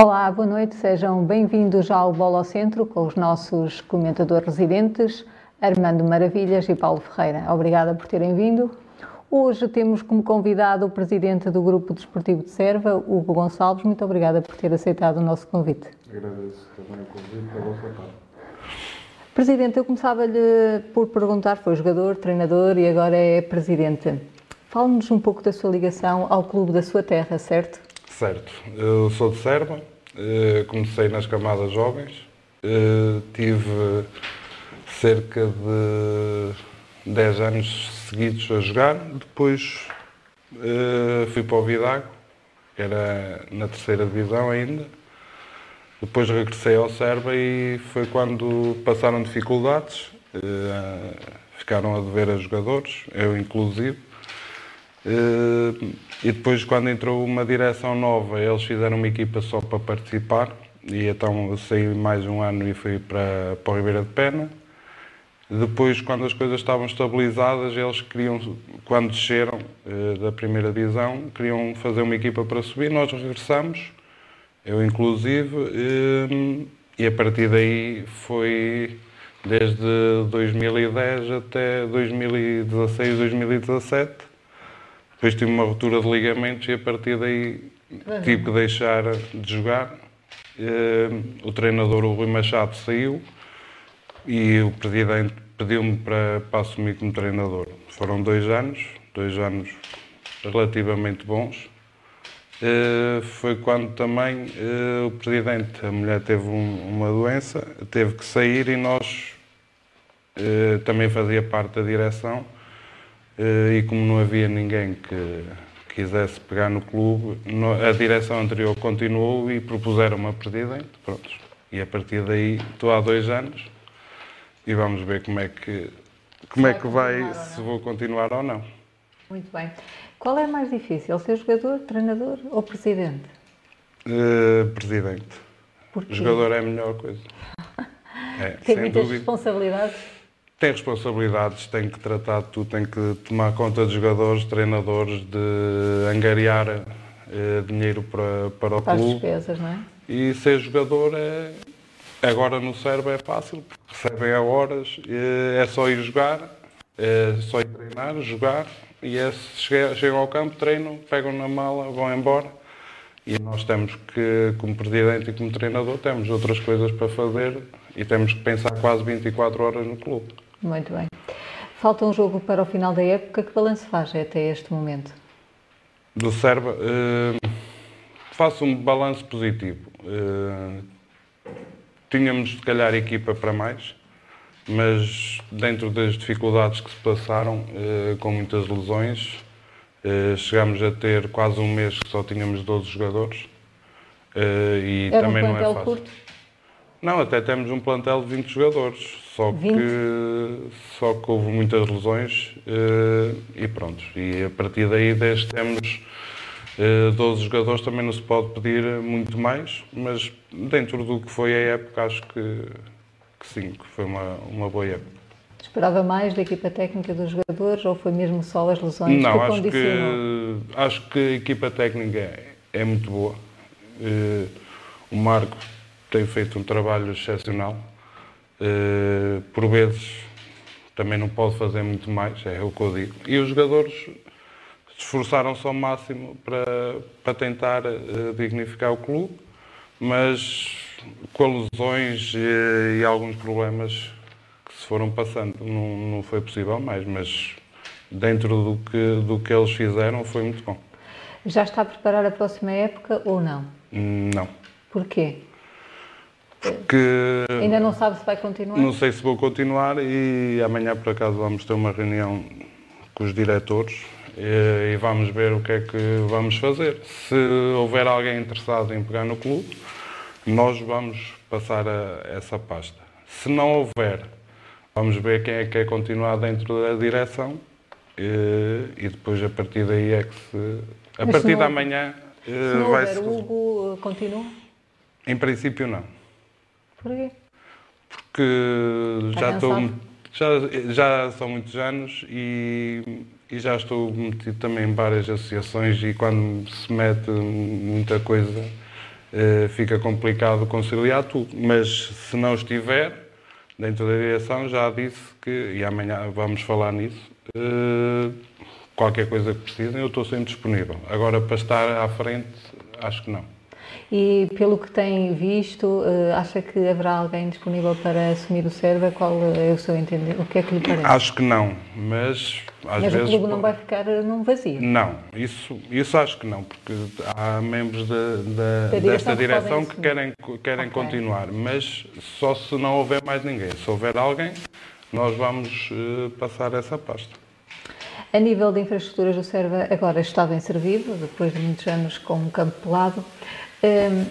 Olá, boa noite, sejam bem-vindos ao Bola ao Centro com os nossos comentadores residentes, Armando Maravilhas e Paulo Ferreira. Obrigada por terem vindo. Hoje temos como convidado o presidente do Grupo Desportivo de Serva, Hugo Gonçalves. Muito obrigada por ter aceitado o nosso convite. Agradeço também o convite vossa parte. Presidente, eu começava-lhe por perguntar, foi jogador, treinador e agora é presidente. Fale-nos um pouco da sua ligação ao clube da sua terra, certo? Certo. Eu sou de Serva, eh, comecei nas camadas jovens, eh, tive cerca de 10 anos seguidos a jogar, depois eh, fui para o Vidago, que era na terceira divisão ainda, depois regressei ao Serva e foi quando passaram dificuldades, ficaram a dever a jogadores, eu inclusive, e depois, quando entrou uma direção nova, eles fizeram uma equipa só para participar. E então saí mais um ano e fui para, para o Ribeira de Pena. Depois, quando as coisas estavam estabilizadas, eles queriam, quando desceram uh, da primeira divisão, queriam fazer uma equipa para subir. Nós regressamos, eu inclusive, uh, e a partir daí foi desde 2010 até 2016, 2017 depois tive uma ruptura de ligamentos e a partir daí tive que deixar de jogar. Eh, o treinador, o Rui Machado, saiu e o presidente pediu-me para, para assumir como treinador. Foram dois anos, dois anos relativamente bons. Uh, foi quando também uh, o presidente, a mulher teve um, uma doença, teve que sair e nós uh, também fazia parte da direção eh, e como não havia ninguém que quisesse pegar no clube, a direção anterior continuou e propuseram uma presidente, pronto. E a partir daí estou há dois anos e vamos ver como é que como é que vai, se vou continuar ou não. Muito bem. Qual é mais difícil, ser jogador, treinador ou presidente? Uh, presidente. Porquê? Jogador é a melhor coisa. É, Tem muitas dúvida. responsabilidades? Tem responsabilidades, tem que tratar de tudo, tem que tomar conta de jogadores, treinadores, de angariar eh, dinheiro para, para o para clube. As despesas, não é? E ser jogador é. Agora no cérebro é fácil, recebem a horas, é só ir jogar, é só ir treinar, jogar, e é, chegam ao campo, treinam, pegam na mala, vão embora. E nós temos que, como presidente e como treinador, temos outras coisas para fazer e temos que pensar quase 24 horas no clube. Muito bem. Falta um jogo para o final da época. Que balanço faz até este momento? Do Serva, uh, faço um balanço positivo. Uh, tínhamos, se calhar, equipa para mais, mas dentro das dificuldades que se passaram, uh, com muitas lesões, chegámos a ter quase um mês que só tínhamos 12 jogadores. e Era também um não é fácil. Curto? Não, até temos um plantel de 20 jogadores, só 20? que só que houve muitas lesões uh, e pronto. E a partir daí desde temos uh, eh, 12 jogadores, também não se pode pedir muito mais, mas dentro do que foi a época acho que, que sim, que foi uma, uma boa época. Esperava mais da equipa técnica dos jogadores ou foi mesmo só as lesões não, que acho que acho que a equipa técnica é, muito boa. Uh, o Marco tem feito um trabalho excepcional. Uh, por vezes também não pode fazer muito mais, é o que eu digo. E os jogadores esforçaram-se ao máximo para, para tentar uh, dignificar o clube, mas com lesões e, e, alguns problemas que se foram passando não, não foi possível mais, mas dentro do que, do que eles fizeram foi muito bom. Já está a preparar a próxima época ou não? Não. Porquê? Porque. Ainda não sabe se vai continuar? Não sei se vou continuar e amanhã, por acaso, vamos ter uma reunião com os diretores e, vamos ver o que é que vamos fazer. Se houver alguém interessado em pegar no clube, nós vamos passar a essa pasta. Se não houver, vamos ver quem é que quer continuar dentro da direção e, e depois a partir daí é que se. A Mas partir da manhã. Se não vai houver, o Hugo continua? Em princípio, não. Porquê? Porque já estou. Já, já são muitos anos e, e, já estou metido também em várias associações e quando se mete muita coisa uh, fica complicado conciliar tudo. Mas se não estiver, dentro da direção já disse que, e amanhã vamos falar nisso, uh, qualquer coisa que precisem, eu estou sempre disponível. Agora, para estar à frente, acho que não. E pelo que tem visto, eh, acha que haverá alguém disponível para assumir o Serva? Qual é o seu entender? O que é que lhe parece? Acho que não, mas às mas vezes... o clube não vai ficar num vazio? Não, isso, isso acho que não, porque há membros da, da desta direção que, querem, querem okay. continuar, mas só se não houver mais ninguém. Se houver alguém, nós vamos uh, passar essa pasta. A nível de infraestruturas, o Serva agora está bem servido, depois de muitos anos com um campo pelado. Um,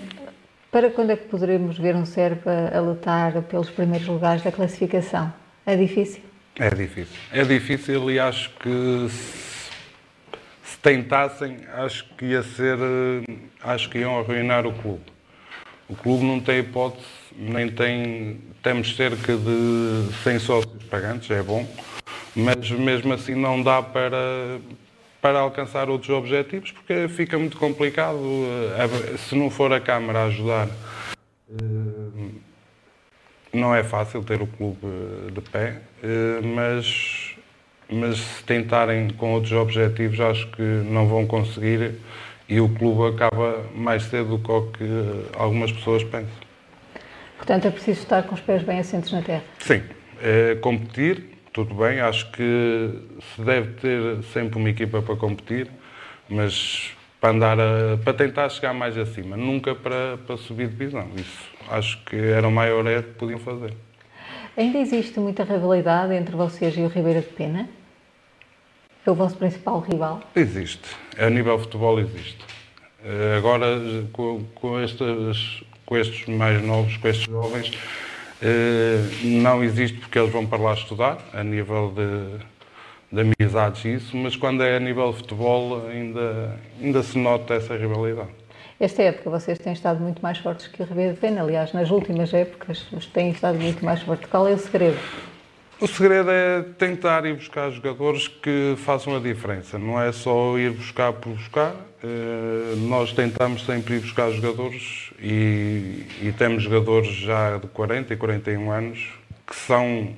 para quando é que poderemos ver um Serpa a lutar pelos primeiros lugares da classificação? É difícil? É difícil. É difícil e acho que se, se tentassem, acho que ia ser. Acho que iam arruinar o clube. O clube não tem hipótese, nem tem. Temos cerca de 100 sócios pagantes, é bom, mas mesmo assim não dá para para alcançar outros objetivos, porque fica muito complicado. Eh, se não for a Câmara a ajudar, eh, não é fácil ter o clube de pé, eh, mas, mas se tentarem com outros objetivos, acho que não vão conseguir e o clube acaba mais cedo do que o que algumas pessoas pensam. Portanto, é preciso estar com os pés bem assentos na terra. Sim, é competir tudo bem, acho que se deve ter sempre uma equipa para competir, mas para andar a, para tentar chegar mais acima, nunca para, para subir divisão. Isso acho que era o maior erro que podiam fazer. Ainda existe muita rivalidade entre vocês e o Ribeira de Pena? É o vosso principal rival? Existe. A nível futebol existe. Eh, agora, com, com, estes, com estes mais novos, com estes jovens, não existe porque eles vão para lá estudar, a nível de, de amizades e isso, mas quando é a nível de futebol ainda, ainda se nota essa rivalidade. Esta época vocês têm estado muito mais fortes que o Ribeiro de Pena, aliás, nas últimas épocas têm estado muito mais fortes. Qual é o segredo? O segredo é tentar ir buscar jogadores que façam a diferença. Não é só ir buscar por buscar. Eh, nós tentamos sempre ir buscar jogadores e, e temos jogadores já de 40 e 41 anos que são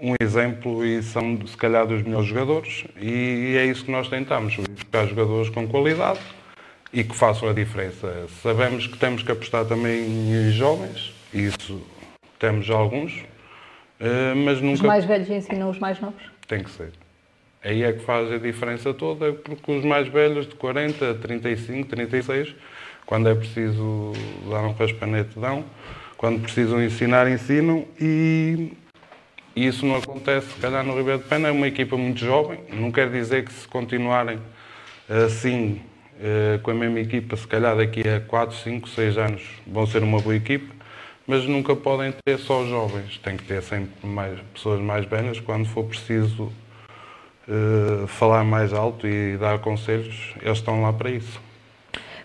um exemplo e são, se calhar, dos melhores jogadores. E é isso que nós tentamos: buscar jogadores com qualidade e que façam a diferença. Sabemos que temos que apostar também em jovens, isso temos alguns eh, mas nunca... Os mais velhos ensinam os mais novos? Tem que ser. Aí é que faz a diferença toda, porque os mais velhos, de 40, 35, 36, quando é preciso dar um raspanete, dão. Quando precisam ensinar, ensinam. E, isso não acontece, se calhar, no Ribeiro de Pena. É uma equipa muito jovem. Não quer dizer que se continuarem assim, eh, com a mesma equipa, se calhar daqui a 4, 5, 6 anos vão ser uma boa equipa mas nunca podem ter só jovens, tem que ter sempre mais, pessoas mais velhas quando for preciso uh, falar mais alto e dar conselhos, eles estão lá para isso.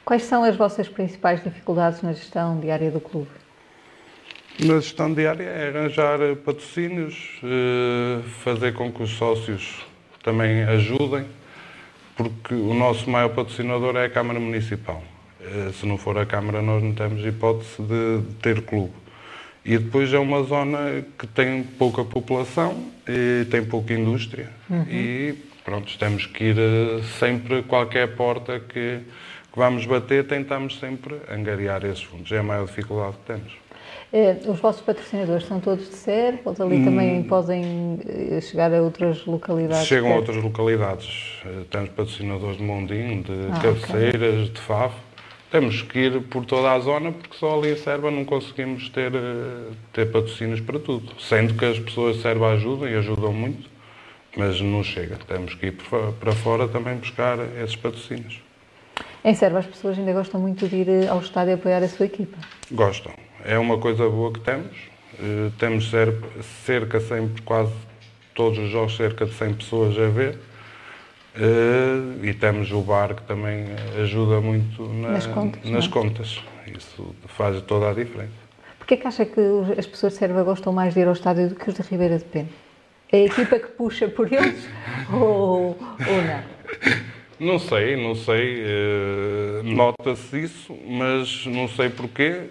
Quais são as vossas principais dificuldades na gestão diária do clube? Na gestão diária é arranjar patrocínios, uh, fazer com que os sócios também ajudem, porque o nosso maior patrocinador é a Câmara Municipal. Eh, se não for a Câmara, nós não temos hipótese de ter clube. E depois é uma zona que tem pouca população e tem pouca indústria. Uhum. E pronto, temos que ir eh, sempre, qualquer porta que, que vamos bater, tentamos sempre angariar esses fundos. É a maior dificuldade que temos. É, os vossos patrocinadores são todos de SER ou ali hum, também podem chegar a outras localidades? Chegam a outras localidades. Temos patrocinadores de Mondinho, de ah, Cabeceiras, okay. de Favo temos que ir por toda a zona porque só ali em Serba não conseguimos ter, eh, ter patrocínios para tudo. Sendo que as pessoas de Serba ajudam e ajudam muito, mas não chega. Temos que ir para fora também buscar esses patrocínios. Em Serba as pessoas ainda gostam muito de ir ao estádio apoiar a sua equipa? Gostam. É uma coisa boa que temos. Uh, temos cerca sempre, quase todos os jogos, cerca de 100 pessoas a ver Uh, e temos o bar que também ajuda muito na, nas, contas, nas é? contas. Isso faz toda a diferença. Porquê que acha que as pessoas de Serva gostam mais de ir ao estádio do que os de Ribeira de Pena? É a equipa que puxa por eles ou, ou não? Não sei, não sei. Uh, Nota-se isso, mas não sei porquê.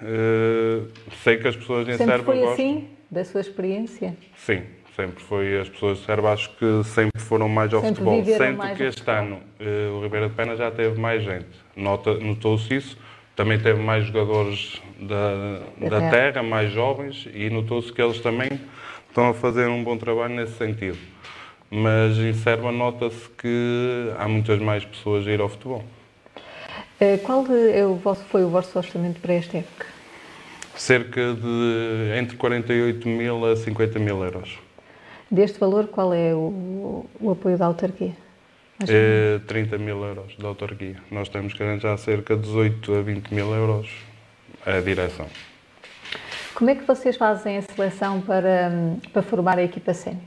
Uh, sei que as pessoas em sempre Serba foi gostam. assim, da sua experiência? Sim, sempre foi. As pessoas de Serba acho que sempre foram mais ao Sempre futebol. Sendo que este ano uh, o Ribeira de Pena já teve mais gente. Notou-se isso. Também teve mais jogadores da, Da da terra. terra, mais jovens, e notou-se que eles também estão a fazer um bom trabalho nesse sentido. Mas em Serba nota-se que há muitas mais pessoas a ir ao futebol. Eh, Qual é o vosso, foi o vosso orçamento para esta época? Cerca de entre 48 mil a 50 mil euros. Deste valor, qual é o, o apoio da autarquia? É 30 mil euros da autarquia. Nós temos que arranjar cerca de 18 a 20 mil euros a direção. Como é que vocês fazem a seleção para, para formar a equipa sénior?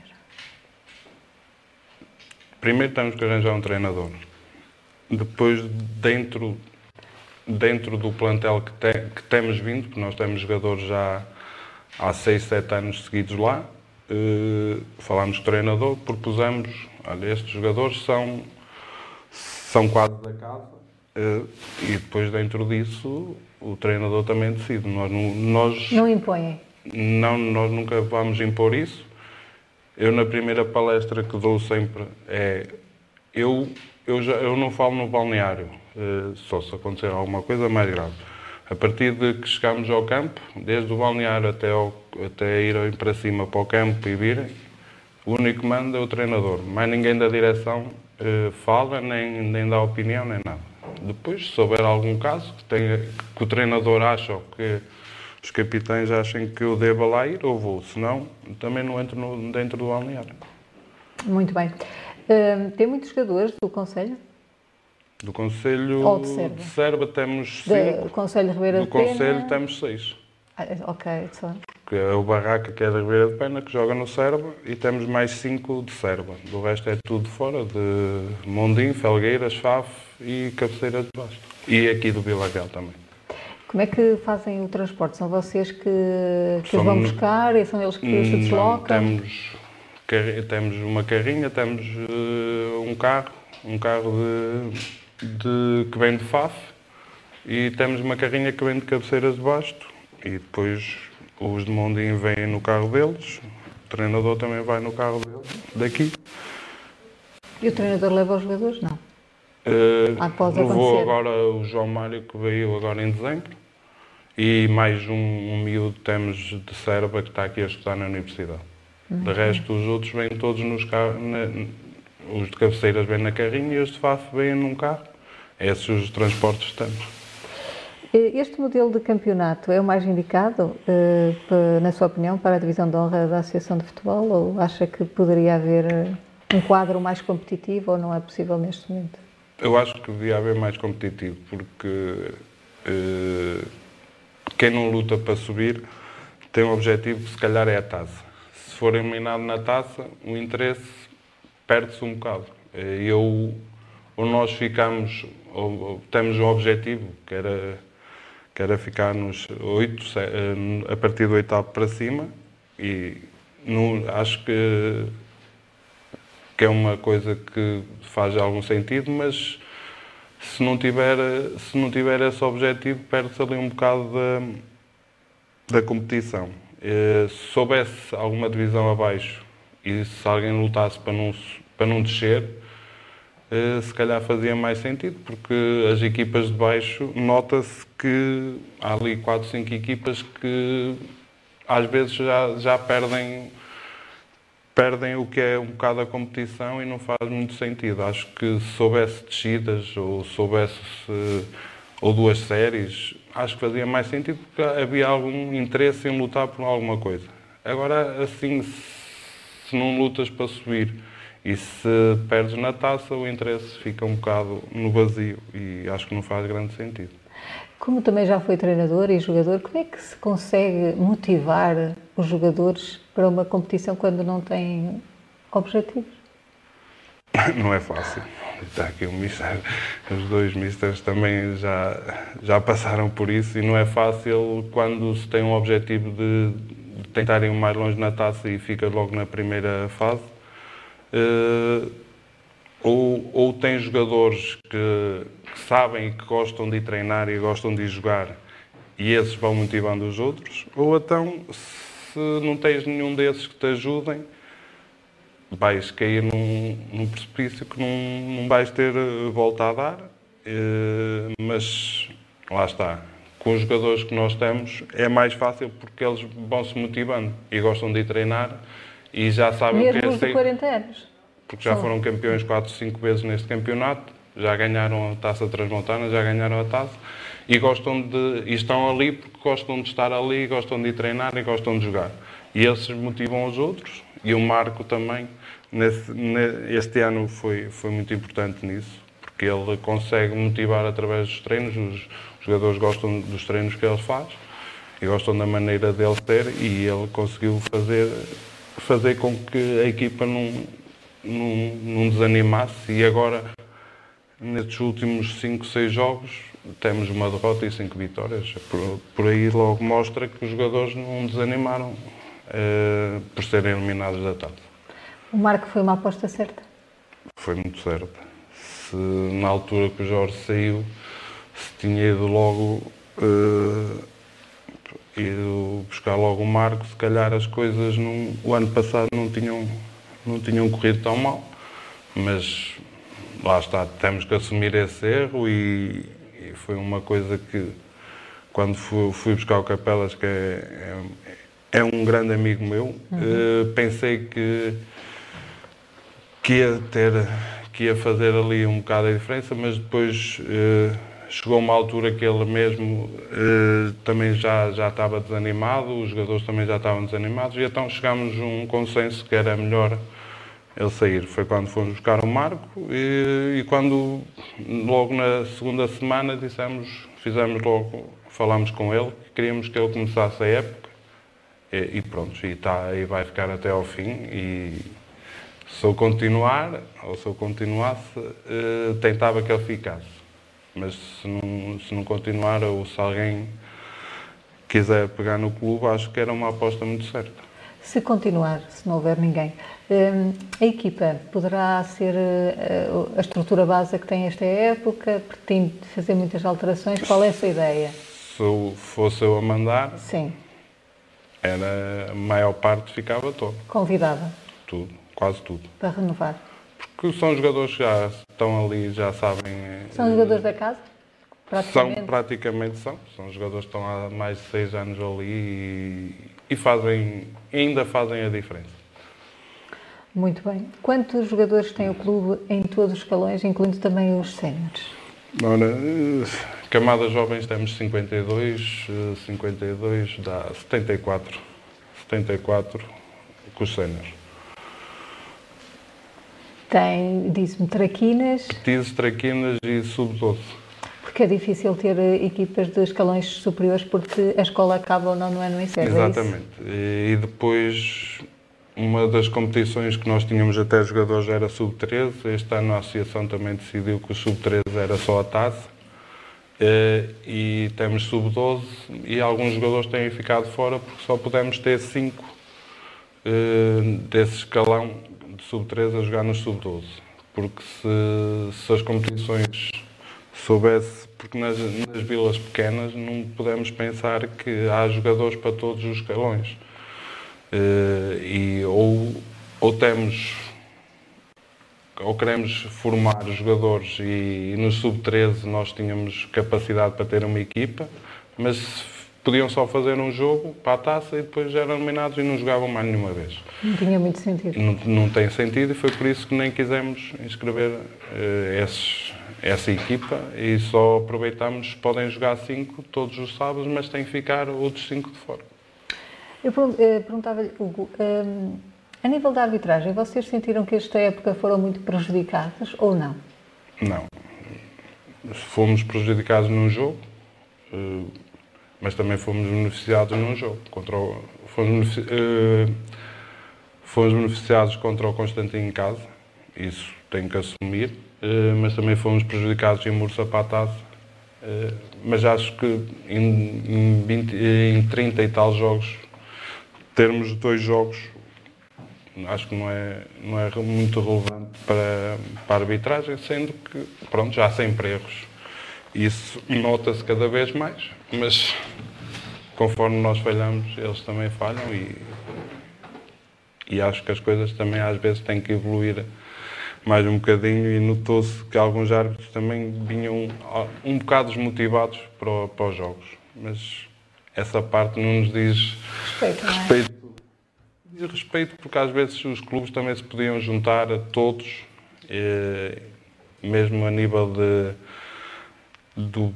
Primeiro temos que arranjar um treinador. Depois, dentro, dentro do plantel que, te- que temos vindo, porque nós temos jogadores já há 6, 7 anos seguidos lá, eh, falámos com o treinador, propusemos, olha, estes jogadores são, são quadros da casa, eh, e depois dentro disso o treinador também decide. Nós, não- nós Não impõem? não, nós nunca vamos impor isso. Eu, na primeira palestra que dou sempre, é. Eu, eu, já, eu não falo no balneário, eh, só se acontecer alguma coisa mais grave. A partir de que chegamos ao campo, desde o balneário até, ao, até irem para cima para o campo e virem, o único que manda é o treinador. Mais ninguém da direção eh, fala, nem, nem dá opinião, nem nada. Depois, se houver algum caso que, tenha, que o treinador acha ou que os capitães achem que eu deva lá ir, eu vou. Senão, também não entro no- dentro do balneário. Muito bem. Hum, tem muitos jogadores do Conselho? Do Conselho Ou de Serba? Serba temos Do cinco. Conselho de Ribeira Do de Pena? Conselho temos seis. Ah, ok, só. Que é o Barraca, que é da Ribeira de Pena, que joga no Serba, e temos mais cinco de Serba. Do resto é tudo de fora, de Mondim, Felgueiras, Faf e Cabeceira de Basto. E aqui do Vila Real também. Como é que fazem o transporte? São vocês que, que os vão Somos- buscar e são eles que se Não, deslocam? temos, temos uma carrinha, temos eh, um carro, um carro de, de- que vem de Faf e temos uma carrinha que vem de Cabeceiras de Basto e depois os de Mondim vêm no carro deles, o treinador também vai no carro deles, daqui. E o treinador leva os jogadores? Não. Após levou agora o João Mário que veio agora em dezembro e mais um, um miúdo temos de Serba que está aqui a estudar na universidade. De resto, os outros vêm todos nos carros, os de cabeceiras vêm na carrinha e os de FAF vêm num carro. Esses os transportes que temos. Eh, Este modelo de campeonato é o mais indicado, eh, na sua opinião, para a divisão de honra da Associação de Futebol ou acha que poderia haver eh, um quadro mais competitivo ou não é possível neste momento? Eu acho que devia haver mais competitivo, porque eh, quem não luta para subir tem um objetivo que se calhar é a taça. Se for eliminado na taça, o interesse perde-se um bocado. Eh, Eu, ou nós ficamos, ou, ou temos um objetivo, que era, que era ficar nos oito, se- eh, a partir do oitavo para cima, e não, acho que que é uma coisa que faz algum sentido, mas se não tiver, se não tiver esse objetivo, perde-se ali um bocado da, da competição. Eh, Se soubesse alguma divisão abaixo e se alguém lutasse para não, para não descer, eh, se calhar fazia mais sentido, porque as equipas de baixo, nota-se que há ali 4, 5 equipas que às vezes já, já perdem perdem o que é um bocado a competição e não faz muito sentido. Acho que se soubesse descidas ou soubesse se- ou duas séries, acho que fazia mais sentido porque havia algum interesse em lutar por alguma coisa. Agora, assim, se não lutas para subir e se perdes na taça, o interesse fica um bocado no vazio e acho que não faz grande sentido. Como também já foi treinador e jogador, como é que se consegue motivar os jogadores para uma competição quando não têm objetivos? Não é fácil. Está aqui o mister, os dois misters também já, já passaram por isso e não é fácil quando se tem um objetivo de, de tentar ir mais longe na taça e fica logo na primeira fase. Eh, ou, ou tem jogadores que, que sabem e que gostam de treinar e gostam de jogar e esses vão motivando os outros, ou então, se não tens nenhum desses que te ajudem, vais cair num, num precipício que não, não vais ter eh, volta a dar, eh, mas lá está. Com os jogadores que nós temos é mais fácil porque eles vão se motivando e gostam de ir treinar e já sabem Mesmo que é de 40 anos. Porque já foram campeões 4, 5 vezes neste campeonato, já ganharam a taça transmontana, já ganharam a taça e gostam de e estão ali porque gostam de estar ali, gostam de ir treinar e gostam de jogar. E esses motivam os outros e o Marco também nesse, este ano foi, foi muito importante nisso, porque ele consegue motivar através dos treinos, os jogadores gostam dos treinos que ele faz e gostam da maneira dele ter e ele conseguiu fazer, fazer com que a equipa não, não, não desanimasse e agora nestes últimos 5, 6 jogos temos uma derrota e 5 vitórias. Por, por, aí logo mostra que os jogadores não desanimaram eh, por serem eliminados da taça. O Marco foi uma aposta certa? Foi muito certa. Se na altura que o Jorge saiu, se tinha ido logo uh, ido buscar logo o Marco, se calhar as coisas no, o ano passado não tinham, não tinham corrido tão mal. Mas lá está, temos que assumir esse erro e, e foi uma coisa que quando fui, fui, buscar o Capelas, que é, é, é um grande amigo meu, uhum. uh, pensei que que ia ter, que ia fazer ali um bocado a diferença, mas depois eh, chegou uma altura que ele mesmo eh, também já, já estava desanimado, os jogadores também já estavam desanimados, e então chegámos a um consenso que era melhor ele sair. Foi quando fomos buscar o Marco e, e quando, logo na segunda semana, dissemos, fizemos logo, falámos com ele, que queríamos que ele começasse a época, e, e pronto, e, tá, e vai ficar até ao fim, e se eu continuar, ou se eu continuasse, eh, tentava que ele ficasse. Mas se não, se não continuar, ou se alguém quiser pegar no clube, acho que era uma aposta muito certa. Se continuar, se não houver ninguém, eh, a equipa poderá ser eh, a estrutura base que tem esta época? Pretende fazer muitas alterações? Qual é a sua ideia? Se fosse eu a mandar, Sim. Era, a maior parte ficava todo. Convidada? Tudo quase tudo. Para renovar? Porque são jogadores que já estão ali, já sabem. São jogadores da casa? Praticamente. São, praticamente são. São jogadores que estão há mais de seis anos ali e, e fazem, ainda fazem a diferença. Muito bem. Quantos jogadores tem o clube em todos os escalões, incluindo também os séniores? Ora, camadas jovens temos 52, 52 dá 74. 74 com os séniores. Tem, disse-me, traquinas. Dizes traquinas e sub-12. Porque é difícil ter eh, equipas de escalões superiores porque a escola acaba ou não no ano em série. Exatamente. É e depois, uma das competições que nós tínhamos até jogadores era sub-13. Este ano a associação também decidiu que o sub-13 era só a taça. E temos sub-12 e alguns jogadores têm ficado fora porque só pudemos ter 5 eh, desse escalão sub-13 a jogar nos sub-12. Porque se, se, as competições soubesse, porque nas, nas vilas pequenas não podemos pensar que há jogadores para todos os escalões. Uh, e ou, ou temos ou queremos formar jogadores e, e no sub-13 nós tínhamos capacidade para ter uma equipa, mas podiam só fazer um jogo para a taça e depois eram eliminados e não jogavam mais nenhuma vez. Não tinha muito sentido. Não, não tem sentido e foi por isso que nem quisemos inscrever uh, esses, essa equipa e só aproveitamos, podem jogar cinco todos os sábados, mas tem que ficar outros cinco de fora. Eu eh, perguntava-lhe, Hugo, um, ehm, a nível da arbitragem, vocês sentiram que esta época foram muito prejudicadas ou não? Não. Fomos prejudicados num jogo, uh, mas também fomos beneficiados num jogo. Contra o, fomos, uh, fomos beneficiados contra o Constantino em casa, isso tenho que assumir, uh, mas também fomos prejudicados em Mursa para a taça. Uh, mas acho que em, em, 20, em 30 e tal jogos, termos dois jogos, acho que não é, não é muito relevante para, para a arbitragem, sendo que pronto, já há sempre erros. Isso nota-se cada vez mais, mas conforme nós falhamos, eles também falham e, e acho que as coisas também às vezes têm que evoluir mais um bocadinho e notou-se que alguns árbitros também vinham um bocado desmotivados para, para os jogos. Mas essa parte não nos diz respeito. É? respeito. Diz respeito porque às vezes os clubes também se podiam juntar a todos, e, mesmo a nível de, do,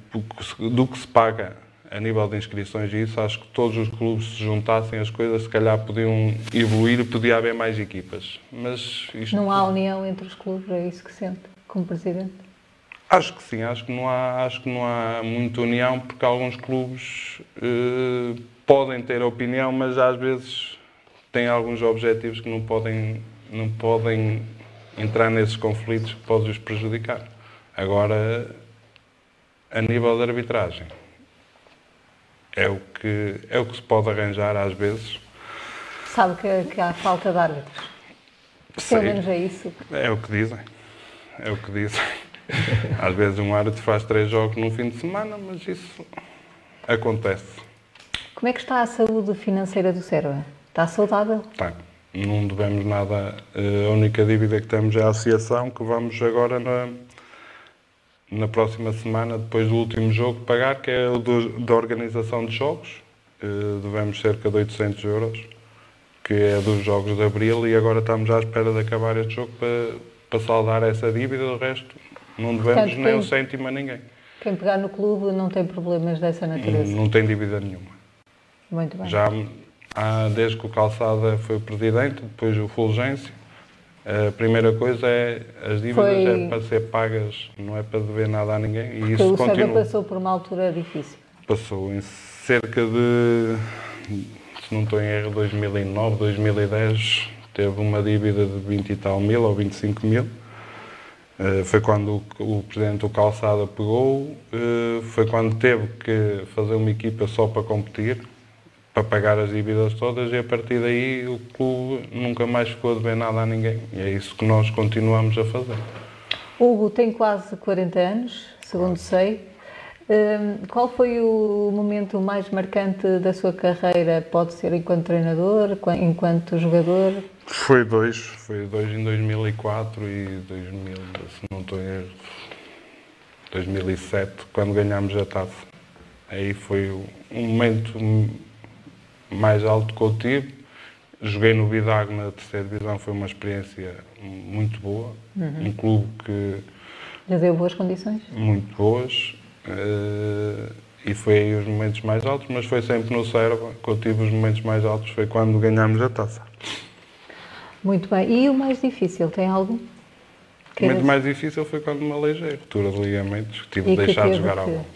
do que se paga a nível de inscrições e isso, acho que todos os clubes se juntassem as coisas, se calhar podiam evoluir e podia haver mais equipas. Mas isto... Não há união entre os clubes, é isso que sente como presidente? Acho que sim, acho que não há, acho que não há muita união porque alguns clubes eh, podem ter opinião, mas às vezes têm alguns objetivos que não podem, não podem entrar nesses conflitos que podem os prejudicar. Agora, a nível de arbitragem, é o que, é o que se pode arranjar às vezes. Sabe que, que há falta de árbitros? Pelo menos é isso. É o que dizem. É o que dizem. Às vezes um árbitro faz três jogos num fim de semana, mas isso acontece. Como é que está a saúde financeira do Serva? Está saudável? Está. Não devemos nada. Eh, a única dívida que temos é a associação, que vamos agora na, na próxima semana, depois do último jogo, pagar, que é o do, da organização de jogos. Uh, devemos cerca de 800 euros, que é dos jogos de abril, e agora estamos à espera de acabar este jogo para, para saldar essa dívida. O resto, não devemos Portanto, nem quem, um cêntimo a ninguém. Quem pegar no clube não tem problemas dessa natureza? Não, não tem dívida nenhuma. Muito bem. Já há, desde que o Calçada foi presidente, depois o Fulgêncio, a primeira coisa é as dívidas Foi... é para ser pagas, não é para dever nada a ninguém. E isso o continua. passou por uma altura difícil. Passou em cerca de, se não estou em erro, 2009, 2010, teve uma dívida de 20 e tal mil ou 25 mil. Uh, foi quando o, o presidente do Calçada pegou, uh, foi quando teve que fazer uma equipa só para competir para pagar as dívidas todas e a partir daí o clube nunca mais ficou a dever nada a ninguém. E é isso que nós continuamos a fazer. Hugo tem quase 40 anos, segundo sei. Hum, qual foi o momento mais marcante da sua carreira? Pode ser enquanto treinador, enquanto jogador? Foi dois. Foi dois em 2004 e 2000, se não estou em erro, 2007, quando ganhámos a taça. Aí foi um momento mais alto que eu tive. Joguei no Vidag na terceira divisão, foi uma experiência muito boa. Uhum. Um clube que. Já deu boas condições? Muito boas. Uh, e foi aí os momentos mais altos, mas foi sempre no Serva que eu tive os momentos mais altos, foi quando ganhámos a taça. Muito bem. E o mais difícil, tem algum? O momento mais difícil foi quando me aleijei, ruptura de ligamentos, tive de deixar de jogar a bola.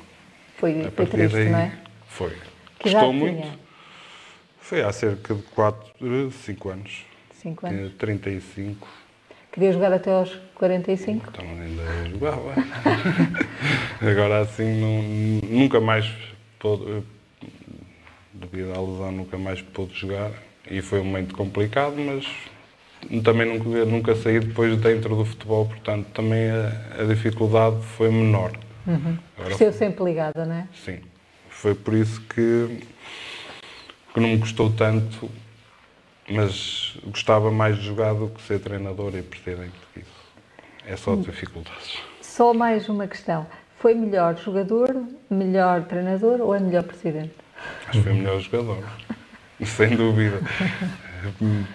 Foi, foi triste, daí, não é? Foi. Que Custou muito. Tinha? Foi há cerca de 4, 5 anos. 5 anos? Tinha 35. Queria jogar até aos 45? Então ainda jogava. Agora assim, não, nunca mais pôde, devido à lesão, nunca mais pude jogar. E foi um momento complicado, mas também nunca, nunca saí depois dentro do futebol, portanto também a, a dificuldade foi menor. Uhum. Agora, sempre ligada, não é? Sim. Foi por isso que que não me custou tanto, mas gostava mais de jogar do que ser treinador e presidente disso. É só hum. dificuldades. Só mais uma questão. Foi melhor jogador, melhor treinador ou é melhor presidente? Acho que foi melhor jogador, sem dúvida.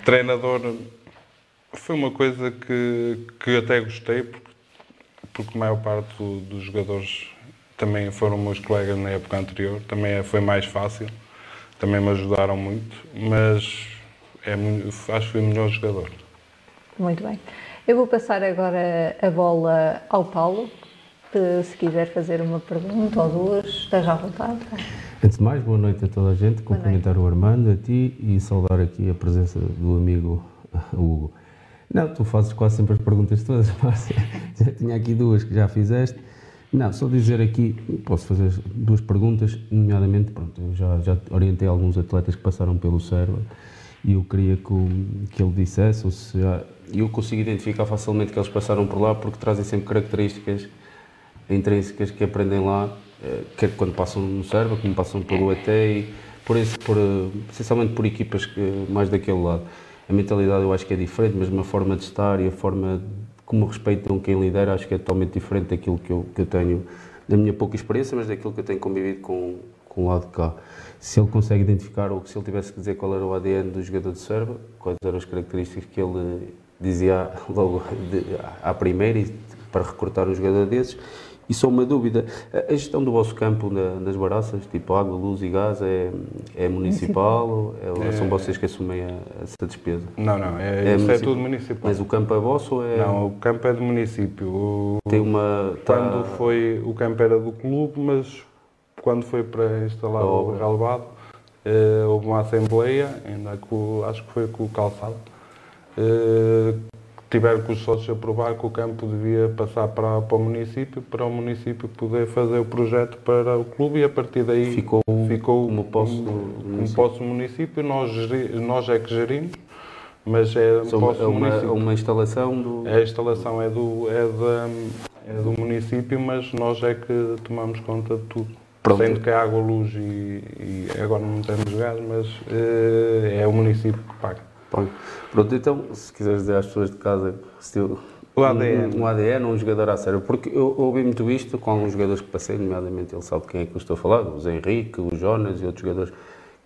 treinador foi uma coisa que, que até gostei, porque, porque a maior parte do, dos jogadores também foram meus colegas na época anterior, também foi mais fácil também me ajudaram muito, mas é muito, acho que fui o melhor jogador. Muito bem. Eu vou passar agora a bola ao Paulo, se quiser fazer uma pergunta ou duas, esteja à vontade. Antes de mais, boa noite a toda a gente, cumprimentar o Armando, a ti e saudar aqui a presença do amigo Hugo. Não, tu fazes quase sempre as perguntas todas, mas já tinha aqui duas que já fizeste. Não, só dizer aqui, posso fazer duas perguntas, nomeadamente, pronto, eu já, já orientei alguns atletas que passaram pelo Serva e eu queria que, que ele dissesse ou se eu consigo identificar facilmente que eles passaram por lá porque trazem sempre características intrínsecas que aprendem lá, uh, quer quando passam no Serva, como passam pelo ET, por esse, por, uh, essencialmente por equipas que, mais daquele lado. A mentalidade eu acho que é diferente, mas uma forma de estar e a forma como respeitam quem lidera acho que é totalmente diferente daquilo que eu, que eu tenho, da minha pouca experiência, mas daquilo que eu tenho convivido com, com o lado de cá se ele consegue identificar ou se ele tivesse que dizer qual era o ADN do jogador de serva, quais eram as características que ele dizia logo de, à primeira para recrutar um jogador desses. E só uma dúvida, a gestão do vosso campo na, nas baraças, tipo água, luz e gás, é, é municipal? É, é, são vocês que assumem a, essa despesa? Não, não, é, é isso é tudo municipal. Mas o campo é vosso ou é... Não, o campo é do município. O, Tem uma... Quando tá... foi, o campo era do clube, mas quando foi para instalar oh. o relevado, uh, houve uma assembleia, ainda com, acho que foi com o calçado, uh, tiveram que os sócios aprovar que o campo devia passar para, para o município, para o município poder fazer o projeto para o clube e a partir daí ficou, ficou como posse do município. Posse município. Nós, nós é que gerimos, mas é um posse é uma, município. uma instalação do... A instalação é do, é, da, é do município, mas nós é que tomamos conta de tudo. Pronto. Sendo que a água, luz e, e agora não temos gás, mas uh, é o município que paga. Pronto, então, se quiseres dizer às pessoas de casa se eu, o ADN. Um, um ADN, um jogador a sério. Porque eu, eu ouvi muito isto com alguns jogadores que passei, nomeadamente ele sabe quem é que eu estou a falar, os Henrique, os Jonas e outros jogadores,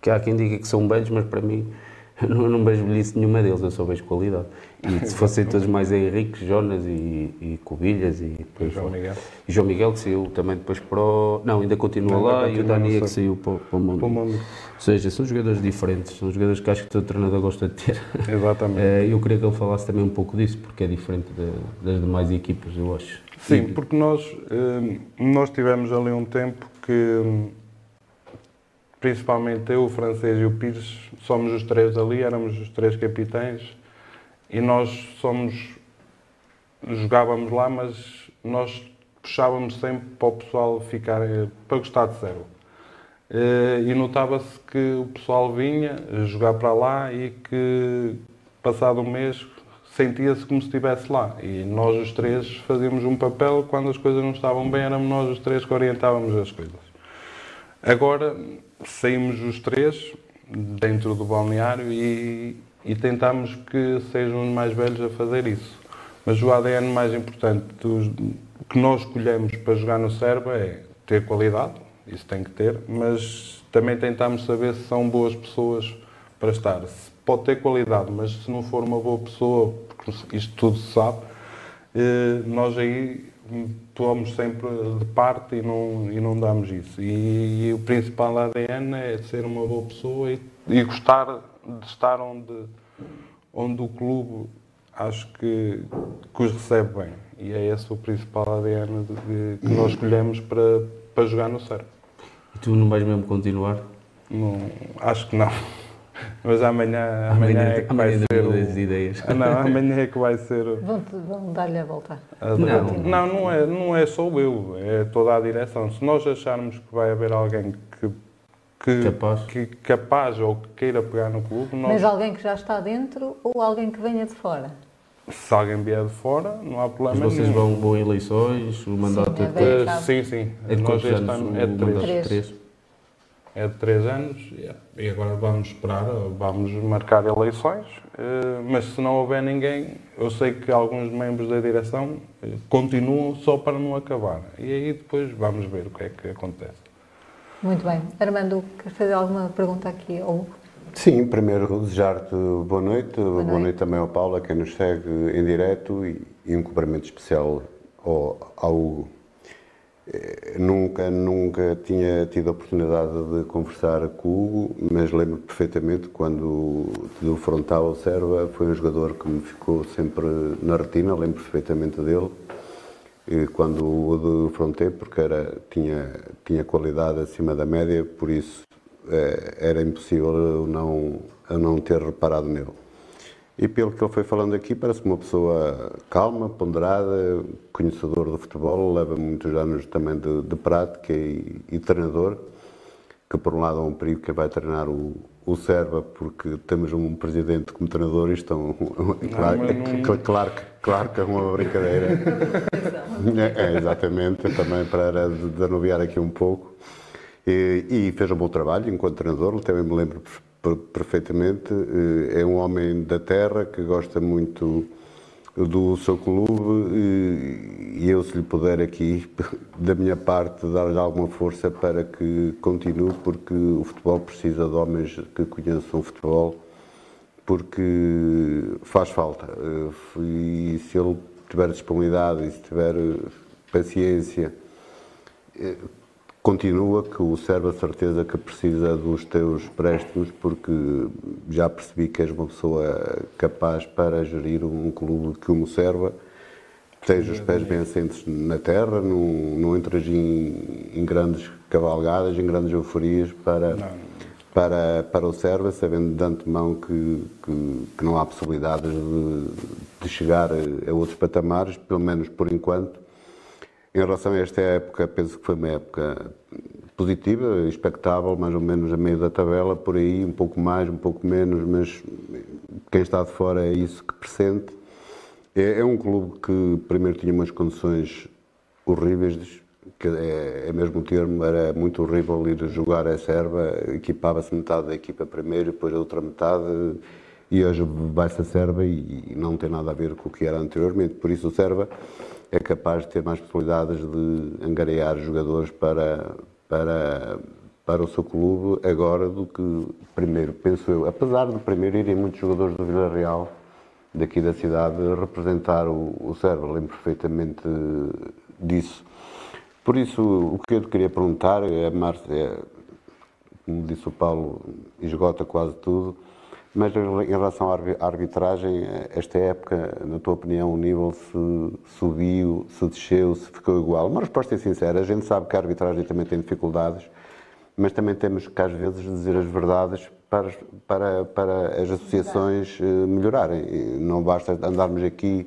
que há quem diga que são velhos, mas para mim não, não vejo velhice nenhuma deles, eu só vejo qualidade. E se fossem todos mais Henriques, Jonas e, e Covilhas e depois João Miguel. E João Miguel que saiu também depois para o... Não, ainda continua não, lá e o Dani é que saiu para, para, o mundo. para o mundo. Ou seja, são jogadores diferentes, são jogadores que acho que todo treinador gosta de ter. Exatamente. Eh, eu queria que ele falasse também um pouco disso, porque é diferente de, das demais equipas, eu acho. Sim, porque nós, eh, nós tivemos ali um tempo que principalmente eu, o francês e o Pires, somos os três ali, éramos os três capitães e nós somos. jogávamos lá, mas nós puxávamos sempre para o pessoal ficar. para gostar de zero. Eh, e notava-se que o pessoal vinha jogar para lá e que, passado um mês, sentia-se como se estivesse lá. E nós, os três, fazíamos um papel, quando as coisas não estavam bem, éramos nós os três que orientávamos as coisas. Agora, saímos os três dentro do balneário e, e que sejam os mais velhos a fazer isso. Mas o ADN mais importante dos, que nós escolhemos para jogar no Serba é ter qualidade, isso tem que ter, mas também tentamos saber se são boas pessoas para estar. Pode ter qualidade, mas se não for uma boa pessoa, porque isto tudo se sabe, eh, nós aí tomamos sempre de parte e não, e não damos isso. E, e o principal ADN é ser uma boa pessoa e, e, gostar de estar onde, onde o clube acho que, que os recebe bem. E é esse o principal ADN de, de, que nós escolhemos para, para jogar no Cerro. E tu não vais mesmo continuar? Não, acho que não. Mas amanhã, amanhã, amanhã é que vai ser. O... ideias. Ah, não, amanhã é que vai ser. Vão, vão dar-lhe a volta. Não, não, não é, não é só eu, é toda a direção. Se nós acharmos que vai haver alguém que, que, capaz. que capaz ou que queira pegar no clube. Nós... Mas alguém que já está dentro ou alguém que venha de fora? Se alguém vier de fora, não há problema Mas vocês nenhum. vão, vão eleições, o mandato sim, é, é Sim, sim. É de nós este ano é de três. três é de três anos e agora vamos esperar, vamos marcar eleições, eh, mas se não houver ninguém, eu sei que alguns membros da direção eh, continuam só para não acabar. E aí depois vamos ver o que é que acontece. Muito bem. Armando, queres fazer alguma pergunta aqui ao Sim, primeiro desejar-te boa noite, boa noite. boa noite também ao Paulo, a quem nos segue em direto e, e um cumprimento especial ao, ao Hugo. Eh, nunca, nunca tinha tido a oportunidade de conversar com o Hugo, mas lembro perfeitamente quando do frontal ao Serva foi um jogador que me ficou sempre na retina, lembro perfeitamente dele. E quando o defrontei, porque era, tinha, tinha qualidade acima da média, por isso era impossível eu não, eu não ter reparado nele. E pelo que ele foi falando aqui, parece uma pessoa calma, ponderada, conhecedor do futebol, leva muitos anos também de, de prática e, e, treinador, que por um lado é um perigo que vai treinar o, o Serva, porque temos um presidente como treinador e estão. Claro, não... claro, claro que é uma brincadeira. é, é, também para desanuviar aqui um pouco. E, e, fez um bom trabalho enquanto treinador, também me lembro perfeitamente. Eh, é um homem da terra que gosta muito do seu clube e eu, se lhe puder aqui, da minha parte, dar-lhe alguma força para que continue, porque o futebol precisa de homens que conheçam o futebol, porque faz falta. Eh, e se ele tiver disponibilidade e se tiver paciência, eh, Continua que o serve a certeza que precisa dos teus préstimos, porque já percebi que és uma pessoa capaz para gerir um clube que o serva. Tens os pés bem assentes na terra, não, não entras em, em grandes cavalgadas, em grandes euforias para, não. para, para o serva, sabendo de antemão que, que, que não há possibilidades de, de chegar a outros patamares, pelo menos por enquanto em relação a esta época, penso que foi uma época positiva, expectável, mais ou menos a meio da tabela, por aí, um pouco mais, um pouco menos, mas quem está de fora é isso que pressente. É, é um clube que primeiro tinha umas condições horríveis, que é, é mesmo o termo, era muito horrível ir jogar a Serva, equipava-se metade da equipa primeiro, depois a outra metade, e hoje vai-se a Serva e, e não tem nada a ver com o que era anteriormente. Por isso o Serva é capaz de ter mais possibilidades de angariar jogadores para, para, para o seu clube agora do que primeiro, penso eu. Apesar de primeiro irem muitos jogadores do Vila Real, daqui da cidade, representar o, o Sérvia, lembro perfeitamente disso. Por isso, o que eu te queria perguntar é, Márcia, é, como disse o Paulo, esgota quase tudo, mas em relação à arbitragem, esta época, na tua opinião, o nível se subiu, se desceu, se ficou igual? Uma resposta é sincera. A gente sabe que a arbitragem também tem dificuldades, mas também temos que, às vezes, dizer as verdades para, para, para as associações eh, melhorarem. Não basta andarmos aqui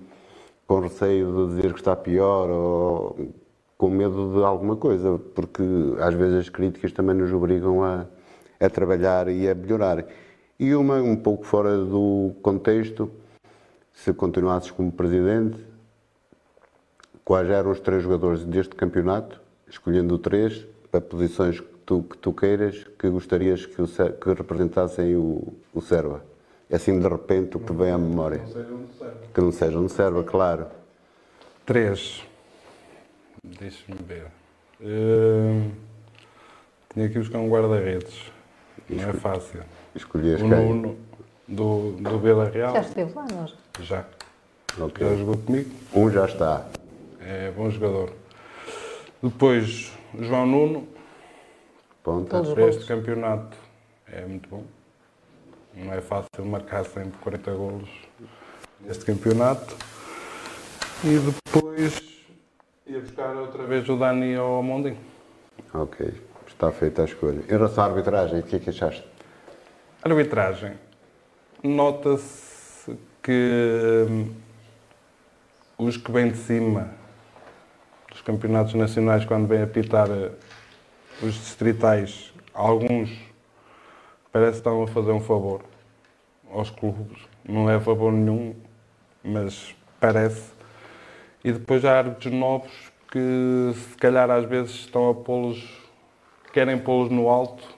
com receio de dizer que está pior ou com medo de alguma coisa, porque às vezes as críticas também nos obrigam a, a trabalhar e a melhorar. E uma um pouco fora do contexto, se continuasses como presidente, quais eram os três jogadores deste campeonato, escolhendo três para posições que tu, que tu queiras, que gostarias que, o, que representassem o, o Serva? Assim, de repente, o que vem à memória. Que não sejam de Serva. Que não sejam de Serva, claro. Três. Deixa-me ver. Uh, tinha que buscar um guarda-redes. Não é fácil. Escolhias o quem? Nuno do, do Vila Real. Já esteve lá, não já? Okay. Já jogou comigo. Um já está. É bom jogador. Depois, João Nuno. Ponta. Para este campeonato é muito bom. Não é fácil marcar sempre 40 golos neste campeonato. E depois ia buscar outra vez o Dani ao Mondinho. Ok, está feita a escolha. Em relação à arbitragem, o que é que achaste? Arbitragem. Nota-se que hum, os que vêm de cima dos campeonatos nacionais, quando vêm apitar eh, os distritais, alguns parece que estão a fazer um favor aos clubes. Não é favor nenhum, mas parece. E depois há árbitros novos que se calhar às vezes estão a pô-los, querem pô-los no alto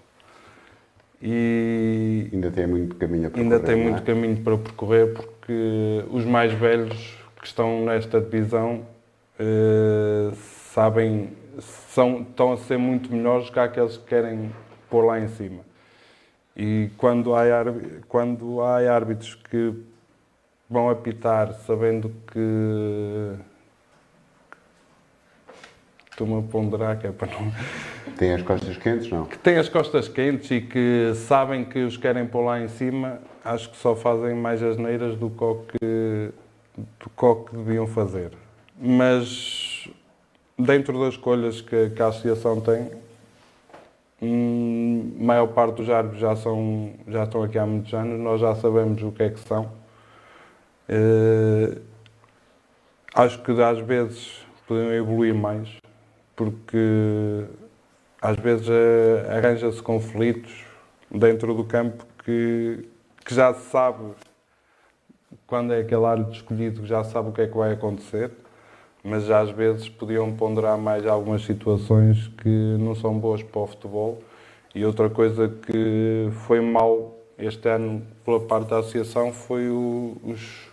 e ainda tem muito caminho a percorrer. Ainda tem é? muito caminho para percorrer porque os mais velhos que estão nesta divisão uh, sabem, são, estão a ser muito melhores que aqueles que querem pôr lá em cima. E quando há, quando há árbitros que vão apitar sabendo que estou-me a ponderar que é para não tem as costas quentes, não? Que têm as costas quentes e que sabem que os querem pôr lá em cima, acho que só fazem mais asneiras do que, do que deviam fazer. Mas dentro das escolhas que, que a associação tem, hum, a maior parte dos árbitros já, são, já estão aqui há muitos anos, nós já sabemos o que é que são. Uh, acho que às vezes poderiam evoluir mais, porque às vezes uh, arranja-se conflitos dentro do campo que, que já se sabe quando é aquele árbitro escolhido já sabe o que é que vai acontecer, mas já às vezes podiam ponderar mais algumas situações que não são boas para o futebol. E outra coisa que foi mal este ano pela parte da associação foi o, os,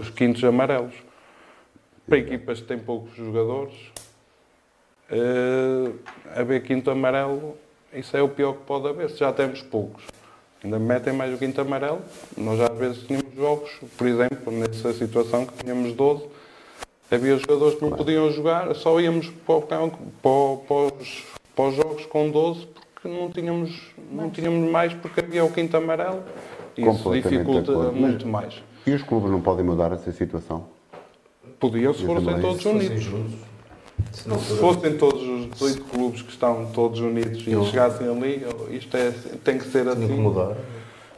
os quintos amarelos. Para equipas que têm poucos jogadores, uh, haver quinto amarelo, isso é o pior que pode haver, se já temos poucos. Ainda metem mais o quinto amarelo. Nós às vezes tínhamos jogos, por exemplo, nessa situação que tínhamos 12, havia jogadores que não podiam jogar, só íamos para, o campo, para, para, os, para os jogos com 12 porque não tínhamos, não tínhamos mais porque havia o quinto amarelo. E isso dificulta muito mais. E os clubes não podem mudar essa situação? Podiam se fossem todos unidos. Se, se fossem todos os 18 clubes que estão todos unidos e chegassem ali, isto é, tem que ser assim. Que mudar.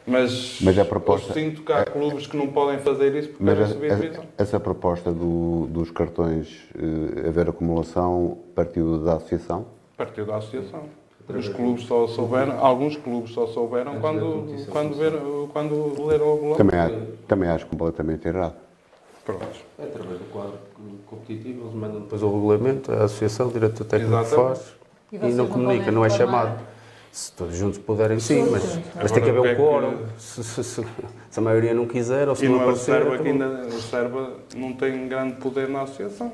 Mas, mas a proposta, eu sinto que há clubes que não podem fazer isso porque mas subir a, divisão. Essa proposta do, dos cartões uh, haver acumulação partiu da associação? Partiu da associação. Os clubes só souberam, alguns clubes só souberam quando, quando, ver, quando leram o regulamento. Também, também acho completamente errado. Pronto. É através do quadro competitivo, eles mandam depois o regulamento, a associação, o diretor técnico faz e, e não comunica, não é chamado. Se todos juntos puderem, sim, mas, mas tem que haver um é quórum. Se, se, se, se, a maioria não quiser ou se e não, não aparecer... É o Serba, ainda, o Serba não tem grande poder na associação.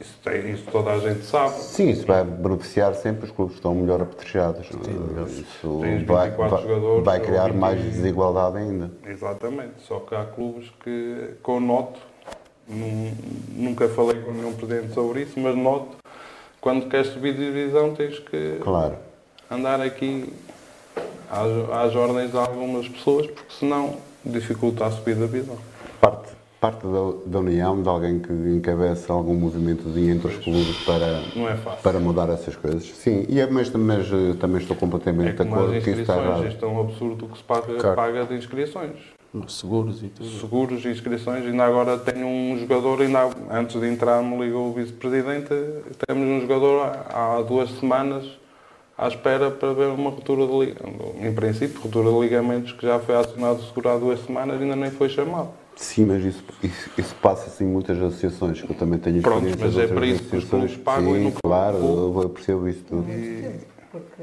Isso, tem, isso toda a gente sabe. Sim, isso vai beneficiar sempre os clubes que estão melhor apetrechados. Isso vai, vai, vai, criar mais desigualdade ainda. Exatamente, só que há clubes que, com noto, nunca falei com nenhum presidente sobre isso, mas noto, quando queres subir de divisão tens que claro. andar aqui às, às ordens de algumas pessoas, porque senão dificulta a subida da divisão. Parte parte da, da, união, de alguém que encabeça algum movimento entre os clubes para, é para mudar essas coisas. Sim, e é, mas, mas eh, também estou completamente é de acordo que isso está errado. Isto é um absurdo que se paga, claro. paga de inscrições. Seguros e tudo. Seguros e inscrições. Ainda agora tenho um jogador, ainda antes de entrar me ligou o vice-presidente, temos um jogador há duas semanas à espera para ver uma ruptura de ligamento. Em princípio, ruptura de ligamentos que já foi acionado seguro há duas semanas ainda nem foi chamado. Sim, mas isso, isso, isso passa-se em muitas associações, que eu também tenho Pronto, mas é para isso que os clubes pagam Sim, claro, eu, eu percebo isso tudo. E... Porque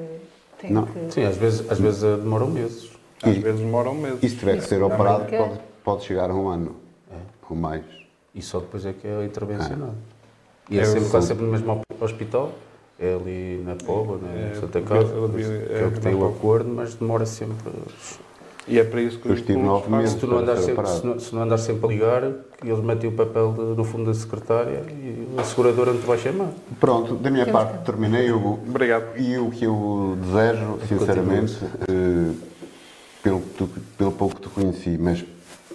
tem não. que... Sim, às vezes, às vezes eh, demoram meses. Às e, vezes demoram meses. E se tiver que ser operado, pode, pode chegar a um ano, é. ou mais. E só depois é que é intervencionado. É. E é, é sempre, está sempre no mesmo hospital, é ali na Póvoa, na é, Santa Casa, que é o que tem o acordo, mas demora sempre e é para isso que eu estive nove meses. Se tu não andares sempre, se não, se não andares sempre a ligar, eles metem o papel de, no fundo da secretária e a seguradora não te vai chamar. Pronto, da minha parte terminei, Hugo. Obrigado. E o que eu desejo, sinceramente, eh, pelo, pelo pouco que te conheci, mas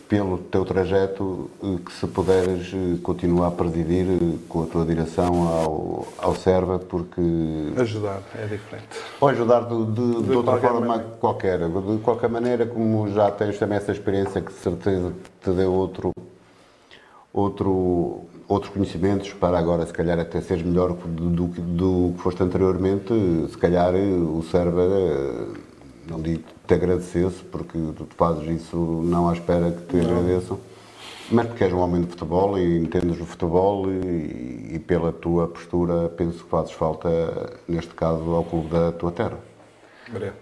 pelo teu trajeto, eh, que se puderes eh, continuar a presidir eh, com a tua direção ao, ao Serva, porque... Ajudar, é diferente. Ou ajudar de, de, de, de outra forma maneira. qualquer. De qualquer maneira, como já tens também essa experiência que de certeza te deu outro, outro, outros conhecimentos para agora, se calhar, até seres melhor do, do, do que foste anteriormente, se calhar o Serva, não digo te agradecesse, porque tu fazes isso não à espera que te agradeçam, mas porque és um homem de futebol e entendes o futebol e, e, pela tua postura penso que fazes falta, neste caso, ao clube da tua terra. Obrigado.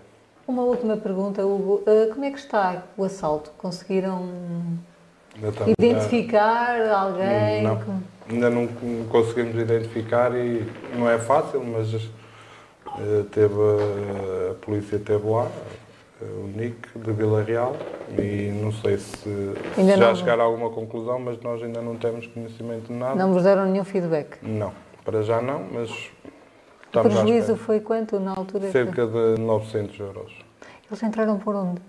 Uma última pergunta, Hugo. Uh, como é que está o assalto? Conseguiram identificar alguém? Não, ainda não conseguimos identificar e não é fácil, mas uh, teve, a polícia esteve lá, o Nick de Vila Real e não sei se, se já não... chegaram a alguma conclusão, mas nós ainda não temos conhecimento de nada. Não vos deram nenhum feedback? Não, para já não, mas o prejuízo foi quanto na altura? Cerca de 900 euros. Eles entraram por onde?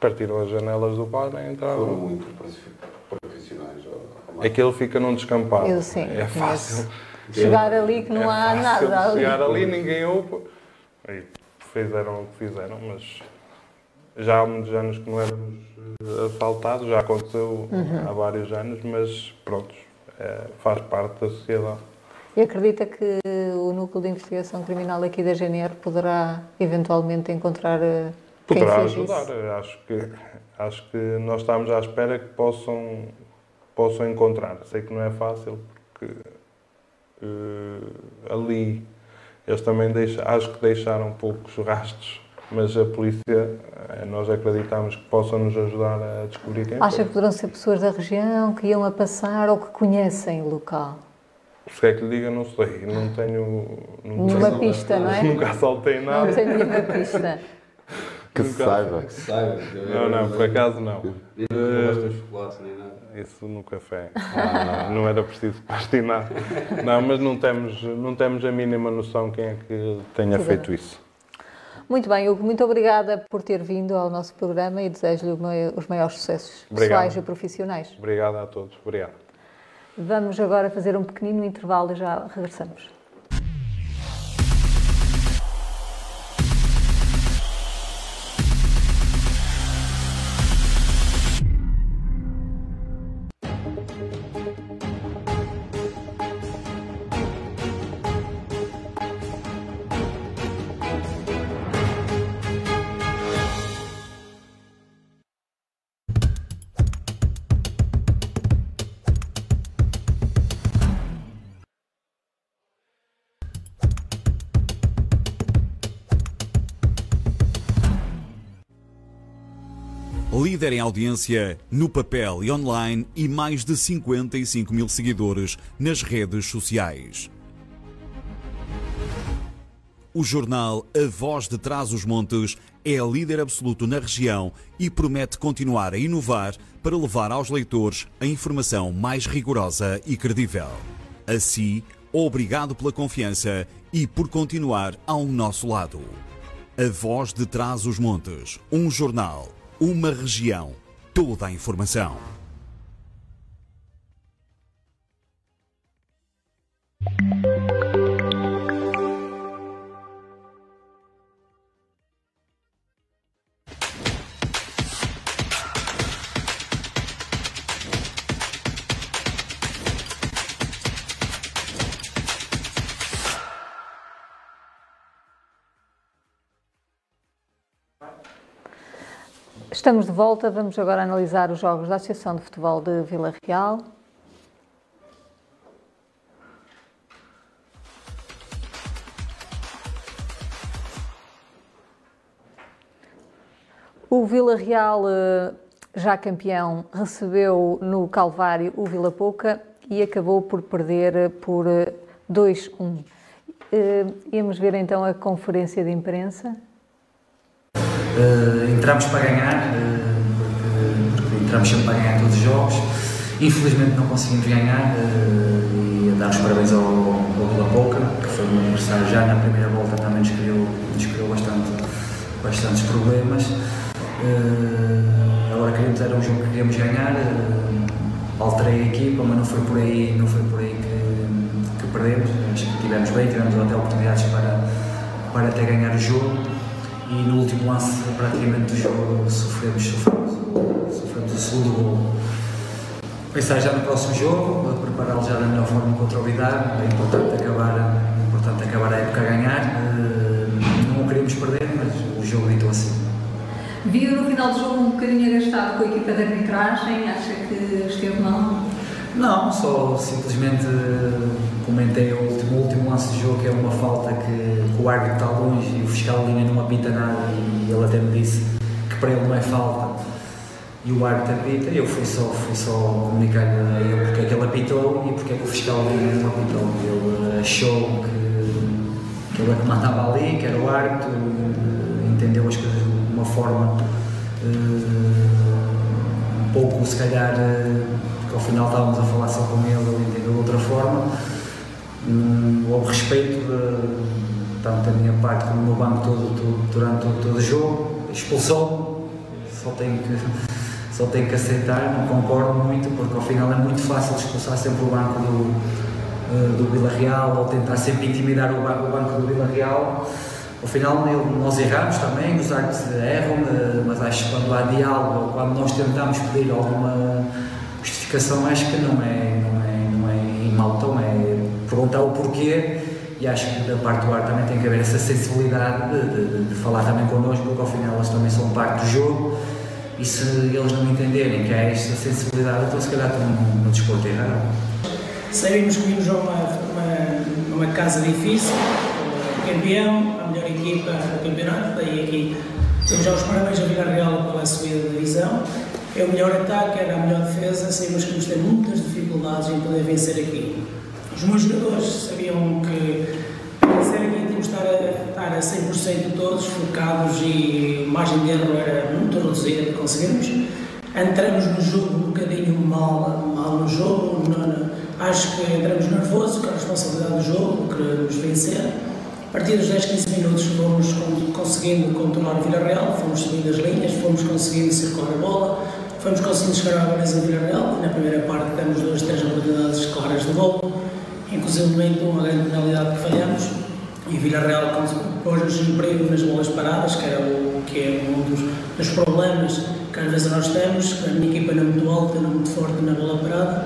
Partiram as janelas do bar e entraram. Foram muito profissionais. Aquele fica num descampado. Eu sim. É fácil. Chegar ali que não é há nada ali. Chegar ali, ninguém ouve. E fizeram o que fizeram, mas já há muitos anos que não éramos eh, assaltados, já aconteceu uhum. há vários anos, mas pronto, é, faz parte da sociedade. E acredita que o Núcleo de Investigação Criminal aqui da GNR poderá eventualmente encontrar uh, Poderá ajudar. Isso? Acho que, acho que nós estamos à espera que possam, possam encontrar. Sei que não é fácil, porque uh, ali eles também deixam, acho que deixaram poucos rastros mas a polícia, eh, nós acreditamos que possa nos ajudar a descobrir quem Acha foi. que poderão ser pessoas da região que iam a passar ou que conhecem o local? Se quer que lhe diga, não sei. Não tenho. Não nenhuma tenho, pista, não é? Nunca assaltei nada. Não tenho nenhuma pista. que se saiba. Que saiba. Não, não, por acaso não. E não chocolate nem nada. Isso no café. Ah, não era preciso pastinar. Não, mas não temos, não temos a mínima noção quem é que tenha feito isso. Muito bem, Hugo, muito obrigada por ter vindo ao nosso programa e desejo-lhe os maiores sucessos Obrigado. pessoais e profissionais. Obrigado a todos. Obrigado. Vamos agora fazer um pequenino intervalo e já regressamos. Líder em audiência no papel e online e mais de 55 mil seguidores nas redes sociais. O jornal A Voz de Trás os Montes é líder absoluto na região e promete continuar a inovar para levar aos leitores a informação mais rigorosa e credível. Assim, obrigado pela confiança e por continuar ao nosso lado. A Voz de Trás os Montes, um jornal uma região, toda a informação. Estamos de volta, vamos agora analisar os jogos da Associação de Futebol de Vila Real. O Vila Real, eh, já campeão, recebeu no Calvário o Vila Pouca e acabou por perder por 2-1. Eh, íamos ver então a conferência de imprensa. Uh, entramos para ganhar, uh, porque, entramos sempre para ganhar todos os jogos. Infelizmente não conseguimos ganhar uh, e dar os parabéns ao, ao Vila Pouca, que foi um aniversário já na primeira volta, também nos criou, nos criou bastante, bastantes problemas. agora queremos, era um jogo que queríamos ganhar, alterei a equipa, mas não foi por aí, não foi por aí que, que perdemos. Acho que tivemos bem, tivemos até oportunidades para, para até ganhar o jogo e no último lance praticamente do jogo sofremos, sofremos, sofremos o segundo gol. Pensar já no próximo jogo, prepará-lo já da melhor forma contra o Vidar, é importante acabar, é importante acabar a época a ganhar, eh, não o queríamos perder, mas o jogo ditou assim. Viu no final do jogo um bocadinho agastado com a equipa de arbitragem, acha que esteve mal? Não, só simplesmente comentei o último, o último lance de jogo, que é uma falta que, que o árbitro está longe e o fiscal linha não apita nada e ele até me disse que para ele não é falta e o árbitro apita, eu fui só, fui só comunicar a ele porque é que ele apitou e porque é que o fiscal linha não apitou. Ele achou que, que ele é que mandava ali, que era o árbitro, entendeu as coisas de uma forma uh, um pouco se calhar uh, ao final estávamos a falar só com ele, de outra forma. Hum, respeito, de, tanto da minha parte como no banco todo, todo durante todo, o jogo. Expulsou, só tenho que só tenho que aceitar, não concordo muito, porque ao final é muito fácil expulsar sempre o banco do, uh, do Vila Real ou tentar sempre intimidar o banco, o banco do Vila Real. Ao final nós erramos também, os árbitros erram, eh, mas acho que quando há diálogo, quando nós tentamos pedir alguma justificação acho que não é, não é, não é tom, é perguntar o porquê e acho que da parte do ar também tem que haver essa sensibilidade de, de, de falar também connosco, porque ao final eles também são parte do jogo e se eles não entenderem que há esta sensibilidade, então se calhar estão no, desporto errado. Sabemos que vimos uma, uma, uma casa difícil, campeão, a melhor equipa do campeonato, daí aqui temos já os parabéns a Vila Real pela subida da divisão. É o melhor ataque, era a melhor defesa, sabemos que vamos ter muitas dificuldades em poder vencer aqui. Os meus jogadores sabiam que vencer aqui temos de estar a, estar a 100% todos focados e a margem de erro era muito reduzida para conseguirmos. Entramos no jogo um bocadinho mal, mal no jogo, não, acho que entramos nervosos com a responsabilidade do jogo, queremos vencer. A partir dos 10, 15 minutos fomos conseguindo controlar o Vila Real, fomos subindo as linhas, fomos conseguindo circular a bola, fomos conseguindo chegar à baliza do Vila Real. Na primeira parte temos duas, três oportunidades claras de gol, inclusive uma grande penalidade que falhamos. E o Vila Real pôs-nos em perigo nas bolas paradas, que, era o, que é um dos, dos problemas que às vezes nós temos. A minha equipa não é muito alta, não é muito forte na bola parada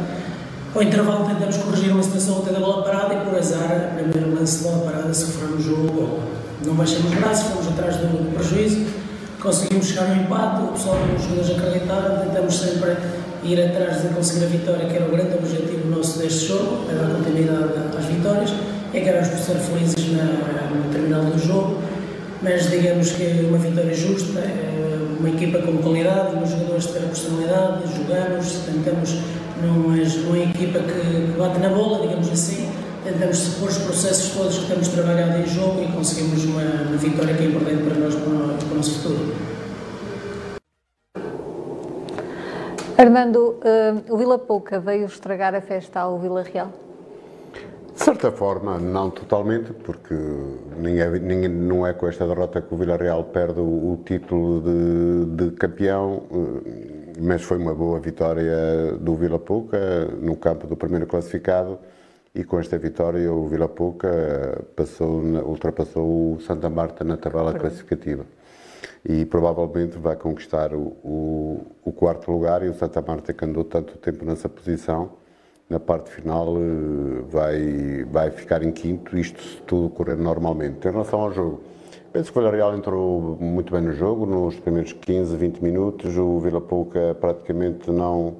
ao intervalo tentamos corrigir uma situação até da bola parada e por azar, primeiro lance de bola parada, sofremos o gol. Não baixamos braços, fomos atrás do prejuízo, conseguimos chegar no empate, o pessoal os jogadores acreditaram, tentamos sempre ir atrás de conseguir a vitória, que era o grande objetivo nosso deste jogo, era dar continuidade às vitórias, é que éramos por ser felizes na, no terminal do jogo, mas digamos que é uma vitória justa, é uma equipa com qualidade, os jogadores tiveram personalidade, jogamos, tentamos não é, é equipa que bate na bola, digamos assim. Tentamos pôr os processos todos que temos trabalhado em jogo e conseguimos uma, uma vitória que é importante para nós, para o, para o nosso futuro. Armando, uh, o Vila Pouca veio estragar a festa ao Vila Real? De certa forma, não totalmente, porque ninguém, ninguém, não é com esta derrota que o Vila Real perde o, o título de, de campeão. Uh, mas foi uma boa vitória do Vila Pouca no campo do primeiro classificado e com esta vitória o Vila Pouca passou, ultrapassou o Santa Marta na tabela classificativa e provavelmente vai conquistar o, o, o, quarto lugar e o Santa Marta que andou tanto tempo nessa posição na parte final eh, vai, vai ficar em quinto, isto se tudo correr normalmente. Em relação ao jogo, Penso que o Villarreal entrou muito bem no jogo, nos primeiros 15, 20 minutos. O Vila Pouca praticamente não,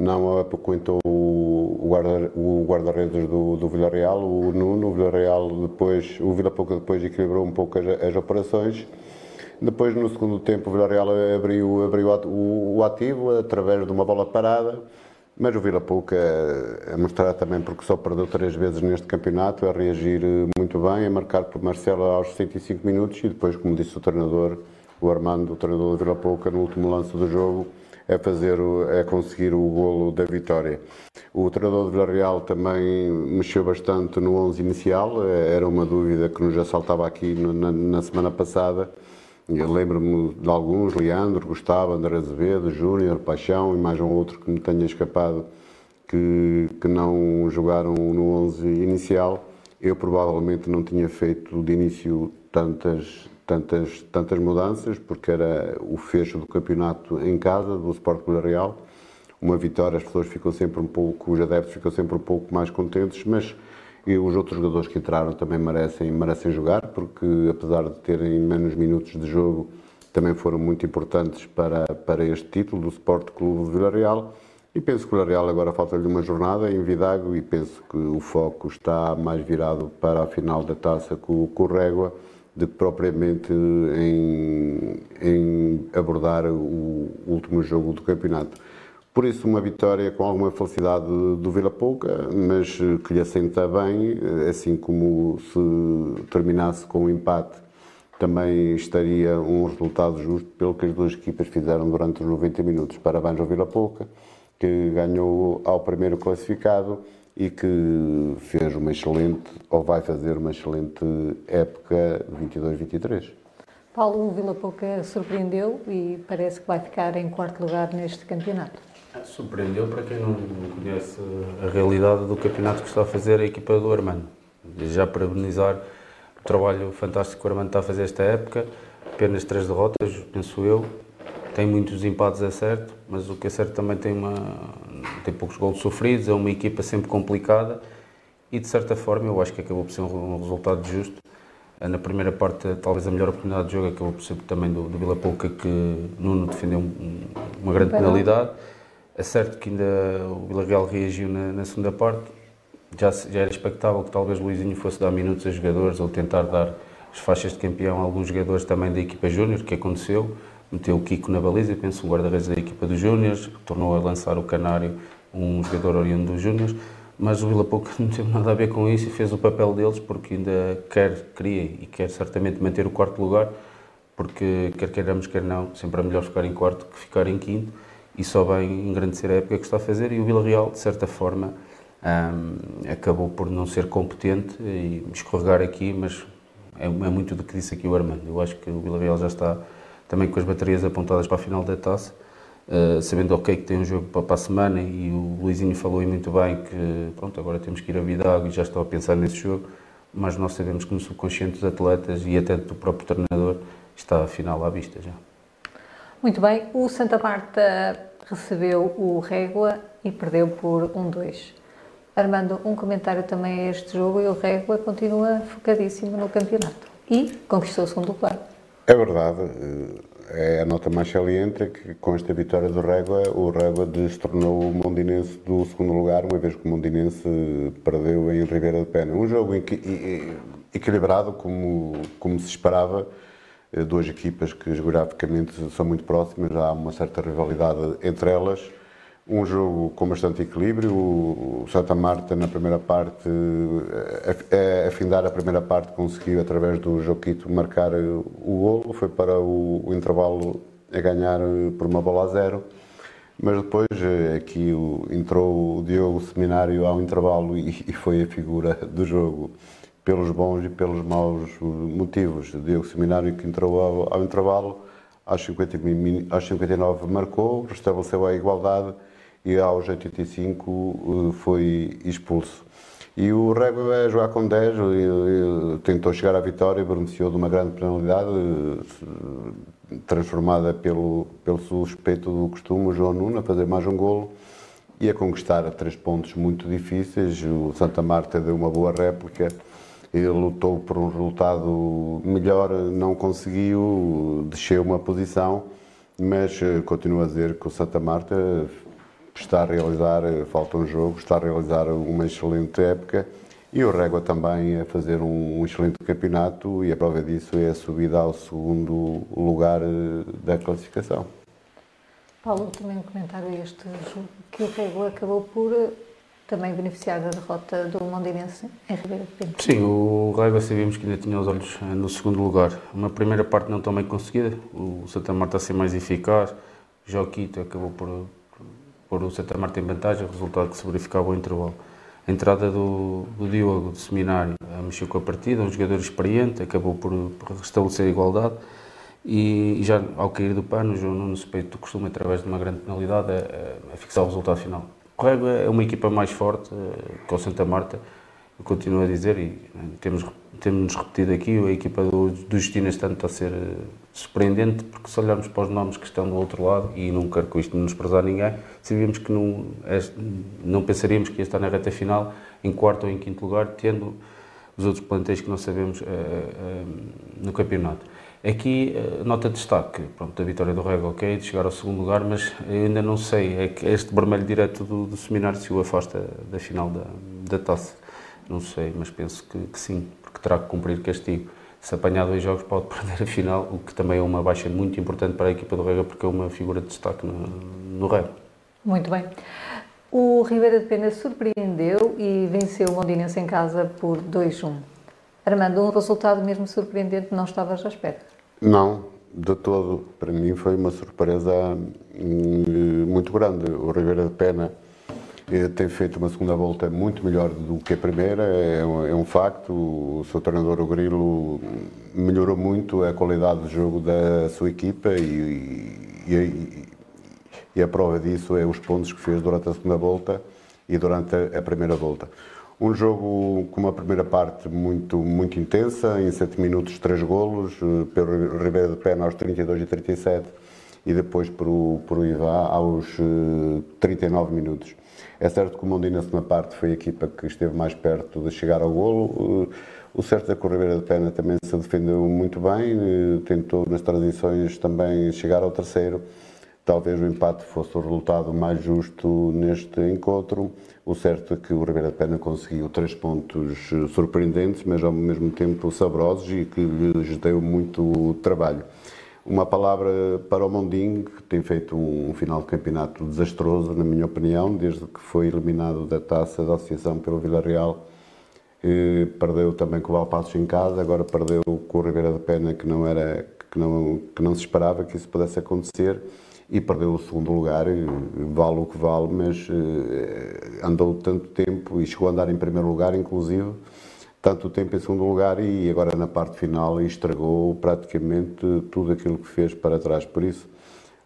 não apoquentou o guarda-redes o guarda do, do Villarreal, o Nuno. O Villarreal depois, o Vila Pouca depois equilibrou um pouco as, as operações. Depois, no segundo tempo, o Villarreal abriu, abriu o, o ativo através de uma bola parada mas o Vila Pouca a mostrar também porque só perdeu três vezes neste campeonato, a reagir muito bem, a marcar por Marcelo aos 65 minutos e depois, como disse o treinador, o Armando, o treinador do Vila Pouca, no último lance do jogo, é fazer é conseguir o golo da vitória. O treinador do Vila Real também mexeu bastante no 11 inicial, era uma dúvida que nos assaltava aqui na, na semana passada lembro-me de alguns, Leandro, Gustavo, André Azevedo, Júnior, Paixão e mais um outro que me tenha escapado que, que não jogaram no 11 inicial. Eu provavelmente não tinha feito de início tantas, tantas, tantas mudanças, porque era o fecho do campeonato em casa, do Sport Clube Real. Uma vitória, as pessoas ficam sempre um pouco, os adeptos ficam sempre um pouco mais contentes, mas e os outros jogadores que entraram também merecem, merecem jogar, porque apesar de terem menos minutos de jogo, também foram muito importantes para, para este título do Sport Clube de Vila Real. E penso que o Vila Real agora falta-lhe uma jornada em Vidago e penso que o foco está mais virado para a final da taça com, com o Régua do que propriamente em, em abordar o último jogo do campeonato. Por isso, uma vitória com alguma felicidade do Vila Pouca, mas que lhe assenta bem, assim como se terminasse com um empate, também estaria um resultado justo pelo que as duas equipas fizeram durante os 90 minutos. Parabéns ao Vila Pouca, que ganhou ao primeiro classificado e que fez uma excelente, ou vai fazer uma excelente época 22-23. Paulo, Vila Pouca surpreendeu e parece que vai ficar em quarto lugar neste campeonato. Surpreendeu para quem não conhece a realidade do campeonato que está a fazer a equipa do Armando. Já parabenizar o trabalho fantástico que o Armando está a fazer esta época, apenas três derrotas, penso eu. Tem muitos empates, é certo, mas o que é certo também tem, uma, tem poucos gols sofridos, é uma equipa sempre complicada e de certa forma eu acho que acabou por ser um, resultado justo. Na primeira parte, talvez a melhor oportunidade de jogo acabou por ser também do, do Vila Pouca, que Nuno defendeu um, uma grande penalidade. É certo que ainda o Vila Real reagiu na, na segunda parte, já, já era expectável que talvez Luizinho fosse dar minutos a jogadores ou tentar dar as faixas de campeão a alguns jogadores também da equipa júnior, que aconteceu. Meteu o Kiko na baliza, penso, um guarda-redes da equipa dos júniores, tornou a lançar o Canário, um jogador oriundo dos júniores, mas o Vila Pouco não teve nada a ver com isso e fez o papel deles porque ainda quer, queria e quer certamente manter o quarto lugar, porque quer queiramos, quer não, sempre é melhor ficar em quarto que ficar em quinto e só vem engrandecer a época que está a fazer e o Vila Real, de certa forma, um, acabou por não ser competente e escorregar aqui, mas é, é, muito do que disse aqui o Armando. Eu acho que o Vila Real já está também com as baterias apontadas para a final da taça, uh, sabendo ok que tem um jogo para, para, a semana e o Luizinho falou muito bem que pronto, agora temos que ir a Vidago e já estou a pensar nesse jogo, mas nós sabemos que no subconsciente dos atletas e até do próprio treinador está a final à vista já. Muito bem, o Santa Marta recebeu o Régua e perdeu por 1-2. Armando, um comentário também a este jogo e o Régua continua focadíssimo no campeonato e conquistou o segundo lugar. É verdade, é a nota mais saliente que com esta vitória do Régua, o Régua destornou o Mondinense do segundo lugar, uma vez que o Mondinense perdeu em Ribeira de Pena. Um jogo equilibrado, como, como se esperava, duas equipas que geograficamente são muito próximas, há uma certa rivalidade entre elas um jogo com bastante equilíbrio. O Santa Marta, na primeira parte, a, a findar a primeira parte, conseguiu, através do Joquito, marcar o golo. Foi para o, o intervalo a ganhar por uma bola a zero. Mas depois aqui entrou o Diogo Seminário ao intervalo e, e foi a figura do jogo, pelos bons e pelos maus motivos. O Diogo Seminário que entrou ao, ao intervalo, aos, 50, aos 59 marcou, restabeleceu a igualdade e aos 85 eh, foi expulso. E o Régua é jogar com 10, tentou chegar à vitória, beneficiou de uma grande penalidade, eh, transformada pelo, pelo suspeito do costume, João Nuno, a fazer mais um golo e a conquistar a três pontos muito difíceis. O Santa Marta deu uma boa réplica, e lutou por um resultado melhor, não conseguiu, desceu uma posição, mas eh, continuo a dizer que o Santa Marta está a realizar, eh, falta um jogo, está a realizar uma excelente época e o Régua também a fazer um, um, excelente campeonato e a prova disso é a subida ao segundo lugar eh, da classificação. Paulo, também um comentário a este jogo, que o Régua acabou por eh, também beneficiar da derrota do Mondinense em Ribeira de Pinto. Sim, o Régua sabíamos que ainda tinha os olhos no segundo lugar. Uma primeira parte não tão bem conseguida, o Santa Marta a ser mais eficaz, Joquito acabou por pôr o Santa Marta em vantagem, o resultado que se verificava ao intervalo. A entrada do, do Diogo, do seminário, mexeu com a partida, um jogador experiente, acabou por, por restabelecer a igualdade e, e, já ao cair do pano, o João Nuno Peito costuma, através de uma grande penalidade, a, a fixar o resultado final. O é uma equipa mais forte eh, que o Santa Marta, eu continuo a dizer, e temos, temos repetido aqui, a equipa do, do Justino está a ser eh, surpreendente, porque se olharmos para os nomes que estão do outro lado, e não quero com isto menosprezar ninguém, sabíamos que não, não pensaríamos que ia estar na reta final, em quarto ou em quinto lugar, tendo os outros plantéis que não sabemos uh, uh, no campeonato. Aqui, uh, nota de destaque, pronto, a vitória do Rego, ok, de chegar ao segundo lugar, mas ainda não sei, é que este vermelho direto do, do seminário se o afasta da final da, da taça. Não sei, mas penso que, que sim, porque terá que cumprir castigo. Se apanhar dois jogos pode perder a final, o que também é uma baixa muito importante para a equipa do Rega, porque é uma figura de destaque no, no. Muito bem. O Ribeira de Pena surpreendeu e venceu o Mondinense em casa por 2-1. Armando, um resultado mesmo surpreendente, não estavas à espera? Não, de todo. Para mim foi uma surpresa hum, muito grande. O Ribeira de Pena tem feito uma segunda volta muito melhor do que a primeira, é um, é um facto. O seu treinador, o Grilo, melhorou muito a qualidade de jogo da sua equipa e, e, e, a prova disso é os pontos que fez durante a segunda volta e durante a, primeira volta. Um jogo com uma primeira parte muito, muito intensa, em 7 minutos, 3 golos, pelo Ribeiro de Pena aos 32 e 37 e depois por o, o Ivá aos 39 minutos. É certo que o Mondinho na parte foi a equipa que esteve mais perto de chegar ao golo. O certo é que o Ribeira de Pena também se defendeu muito bem, tentou nas transições também chegar ao terceiro. Talvez o empate fosse o resultado mais justo neste encontro. O certo é que o Ribeira de Pena conseguiu três pontos surpreendentes, mas ao mesmo tempo saborosos e que lhes deu muito trabalho. Uma palavra para o Mondinho, que tem feito um final de campeonato desastroso, na minha opinião, desde que foi eliminado da taça da associação pelo Villarreal. E perdeu também com o Valpassos em casa, agora perdeu com o Ribeira da Pena, que não, era, que, não, que não se esperava que isso pudesse acontecer, e perdeu o segundo lugar, vale o que vale, mas eh, andou tanto tempo e chegou a andar em primeiro lugar, inclusive, tanto tempo em segundo lugar e agora na parte final estragou praticamente tudo aquilo que fez para trás. Por isso,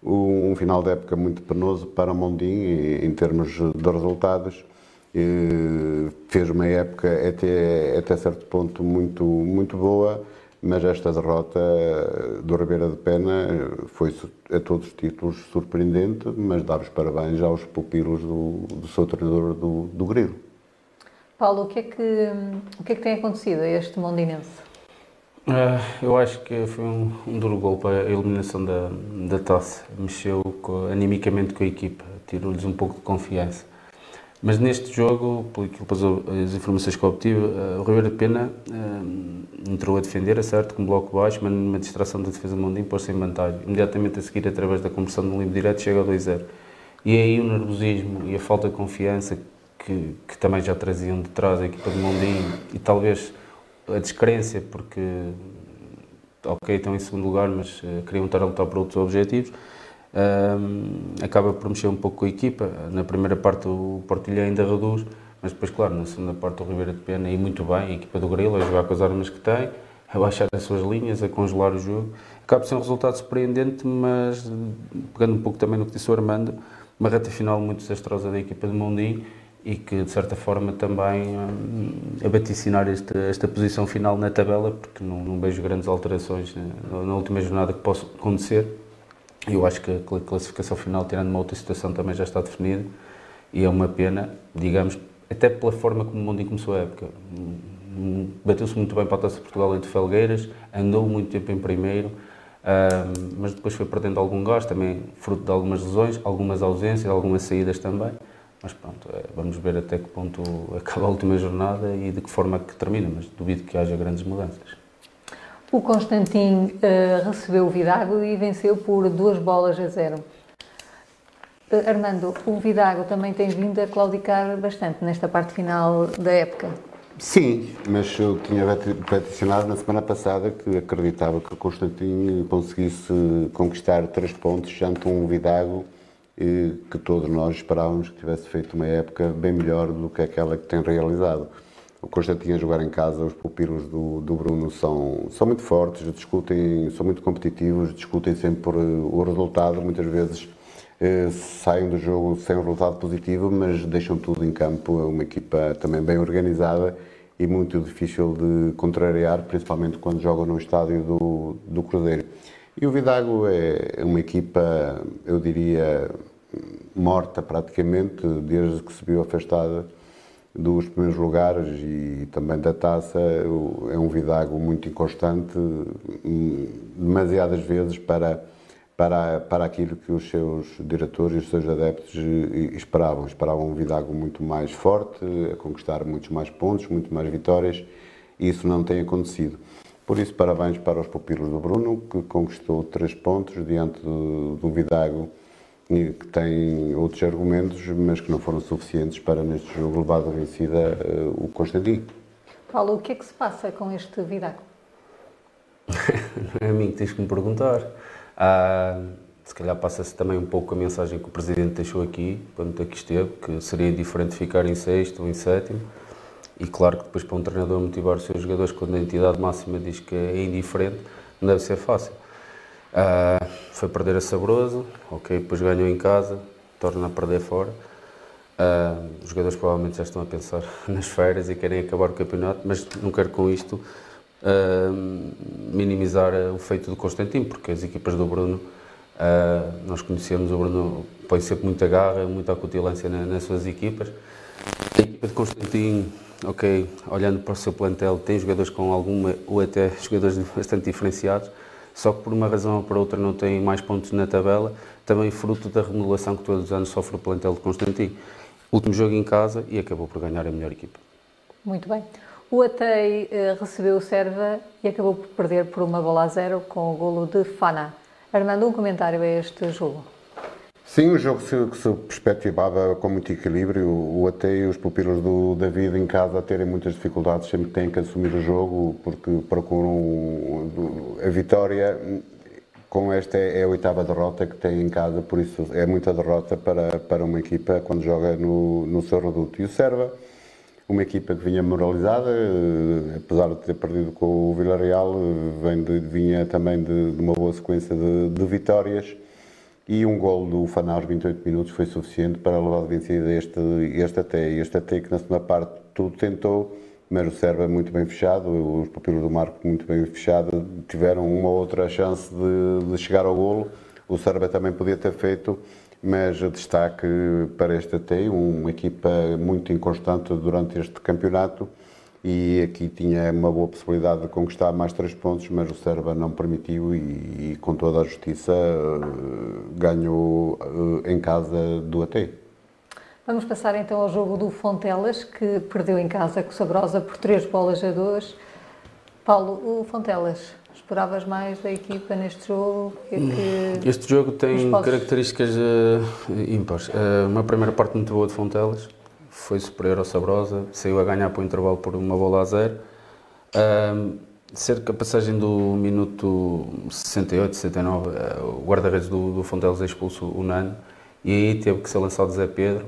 um final de época muito penoso para Mondim em termos de resultados. Fez uma época até, até certo ponto muito, muito boa, mas esta derrota do Ribeira de Pena foi a todos os títulos surpreendente, mas dar os parabéns aos pupilos do, do seu treinador do, do Grilo. Paulo, o que é que, o que, é que tem acontecido a este Mondinense? Uh, eu acho que foi um, um duro para a eliminação da, da taça. Mexeu com, animicamente com a equipa, tirou-lhes um pouco de confiança. Mas neste jogo, pelas as informações que obtive, uh, o Ribeiro de Pena uh, entrou a defender, é certo, com um bloco baixo, mas numa distração da defesa Mondinho pôs-se em vantagem. Imediatamente a seguir, através da conversão do limpo direto, chega ao 2-0. E aí o nervosismo e a falta de confiança que, que, também já traziam de trás a equipa de Mondinho e talvez a descrença, porque, ok, estão em segundo lugar, mas uh, queriam estar a lutar por outros objetivos, acaba por mexer um pouco com a equipa. Na primeira parte o Portilha ainda reduz, mas depois, claro, na segunda parte o Ribeira de Pena e muito bem, a equipa do Grilo a jogar com as armas que tem, a baixar as suas linhas, a congelar o jogo. Acaba por ser um resultado surpreendente, mas pegando um pouco também no que disse o Armando, uma reta final muito desastrosa da equipa de Mondinho e que de certa forma também hum, a vaticinar esta, esta posição final na tabela, porque não, não vejo grandes alterações na, na, última jornada que possa acontecer. Eu acho que a classificação final, tirando uma outra situação, também já está definida e é uma pena, digamos, até pela forma como o Mundo começou a época. Bateu-se muito bem para a Taça de Portugal entre Felgueiras, andou muito tempo em primeiro, hum, mas depois foi perdendo algum gás, também fruto de algumas lesões, algumas ausências, algumas saídas também. Mas pronto, é, vamos ver até que ponto acaba a última jornada e de que forma que termina, mas duvido que haja grandes mudanças. O Constantin uh, recebeu o Vidago e venceu por duas bolas a zero. Uh, Armando, o Vidago também tem vindo a claudicar bastante nesta parte final da época. Sim, mas eu tinha peticionado na semana passada que acreditava que o Constantin conseguisse conquistar três pontos junto a um Vidago que todos nós esperávamos que tivesse feito uma época bem melhor do que aquela que tem realizado. O Constantino a jogar em casa, os pupilos do, do Bruno são, são muito fortes, discutem, são muito competitivos, discutem sempre o resultado, muitas vezes eh, saem do jogo sem um resultado positivo, mas deixam tudo em campo. É uma equipa também bem organizada e muito difícil de contrariar, principalmente quando jogam no estádio do, do Cruzeiro. E o Vidago é uma equipa, eu diria, morta praticamente, desde que se viu afastada dos primeiros lugares e também da taça. É um Vidago muito inconstante, demasiadas vezes para, para, para aquilo que os seus diretores e os seus adeptos esperavam. Esperavam um Vidago muito mais forte, a conquistar muitos mais pontos, muito mais vitórias, isso não tem acontecido. Por isso, parabéns para os pupilos do Bruno, que conquistou três pontos diante do, do Vidago, que tem outros argumentos, mas que não foram suficientes para, neste jogo, levar a vencida uh, o Constantino. Paulo, o que é que se passa com este Vidago? não é a mim que tens que me perguntar. Ah, se calhar passa-se também um pouco a mensagem que o Presidente deixou aqui, quando aqui esteve, que seria diferente ficar em sexto ou em sétimo e claro que depois para um treinador motivar os seus jogadores quando a entidade máxima diz que é indiferente, não deve ser fácil. Uh, foi perder a Sabroso, ok, depois ganhou em casa, torna a perder fora. Uh, os jogadores provavelmente já estão a pensar nas férias e querem acabar o campeonato, mas não quero com isto uh, minimizar o feito do Constantino, porque as equipas do Bruno nós conhecemos o Bruno, põe sempre muita garra, muita acutilância nas suas equipas. A equipa de Constantino, ok, olhando para o seu plantel, tem jogadores com alguma ou até jogadores bastante diferenciados, só que por uma razão ou por outra não tem mais pontos na tabela, também fruto da remodelação que todos os anos sofre o plantel de Constantino. Último jogo em casa e acabou por ganhar a melhor equipa. Muito bem. O Atei uh, recebeu o Serva e acabou por perder por uma bola a zero com o golo de Fana. Armando, um comentário a este jogo. Sim, o jogo se, se perspectivava com muito equilíbrio. O Atei e os pupilos do David em casa terem muitas dificuldades sempre têm que assumir o jogo porque procuram a vitória. Com esta é a oitava derrota que tem em casa, por isso é muita derrota para, para uma equipa quando joga no, no seu reduto. E o Serva, uma equipa que vinha moralizada, eh, apesar de ter perdido com o Villarreal, eh, vem de, vinha também de, de, uma boa sequência de, de, vitórias e um gol do Faná aos 28 minutos foi suficiente para levar de vencida este, este até. Este até que na segunda parte tudo tentou, mas o Serva muito bem fechado, os pupilos do Marco muito bem fechado, tiveram uma outra chance de, de chegar ao golo. O Serva também podia ter feito mas destaque para este AT, uma equipa muito inconstante durante este campeonato e aqui tinha uma boa possibilidade de conquistar mais três pontos, mas o Serba não permitiu e, e com toda a justiça ganhou eh, em casa do AT. Vamos passar então ao jogo do Fontelas, que perdeu em casa com Sabrosa por três bolas a dois. Paulo, o Fontelas Esperavas mais da equipa neste jogo? Que é que este jogo tem características uh, ímpares. Uh, uma primeira parte muito boa de Fontelas, foi superior ao Sabrosa, saiu a ganhar para o intervalo por uma bola a zero. Cerca a passagem do minuto 68, 69, uh, o guarda-redes do, do Fontelas é expulso o Nano e aí teve que ser lançado Zé Pedro.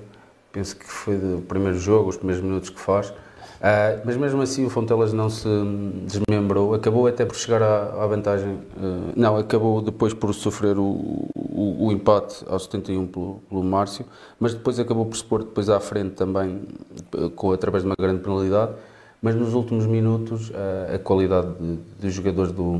Penso que foi o primeiro jogo, os primeiros minutos que faz. Uh, mas mesmo assim o Fontelas não se desmembrou, acabou até por chegar à, à vantagem, uh, não, acabou depois por sofrer o, o, o empate aos 71 pelo, pelo Márcio, mas depois acabou por se pôr depois à frente também, uh, com, através de uma grande penalidade, mas nos últimos minutos a qualidade dos jogadores do,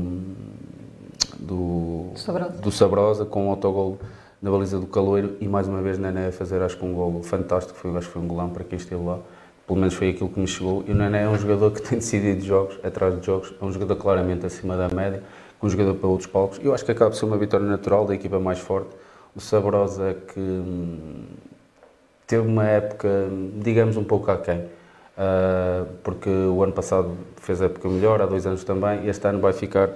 do, Sabrosa. do Sabrosa com o autogol na baliza do Caloeiro e mais uma vez Nené a fazer acho que um gol fantástico, foi, acho que foi um golão para quem esteve lá pelo menos foi aquilo que me chegou. E o Nené é um jogador que tem decidido jogos atrás de jogos, é um jogador claramente acima da média, um jogador para outros palcos. Eu acho que acaba por ser uma vitória natural da equipa mais forte. O Sabrosa que hum, teve uma época, digamos, um pouco aquém. Uh, porque o ano passado fez a época melhor, há dois anos também, e este ano vai ficar,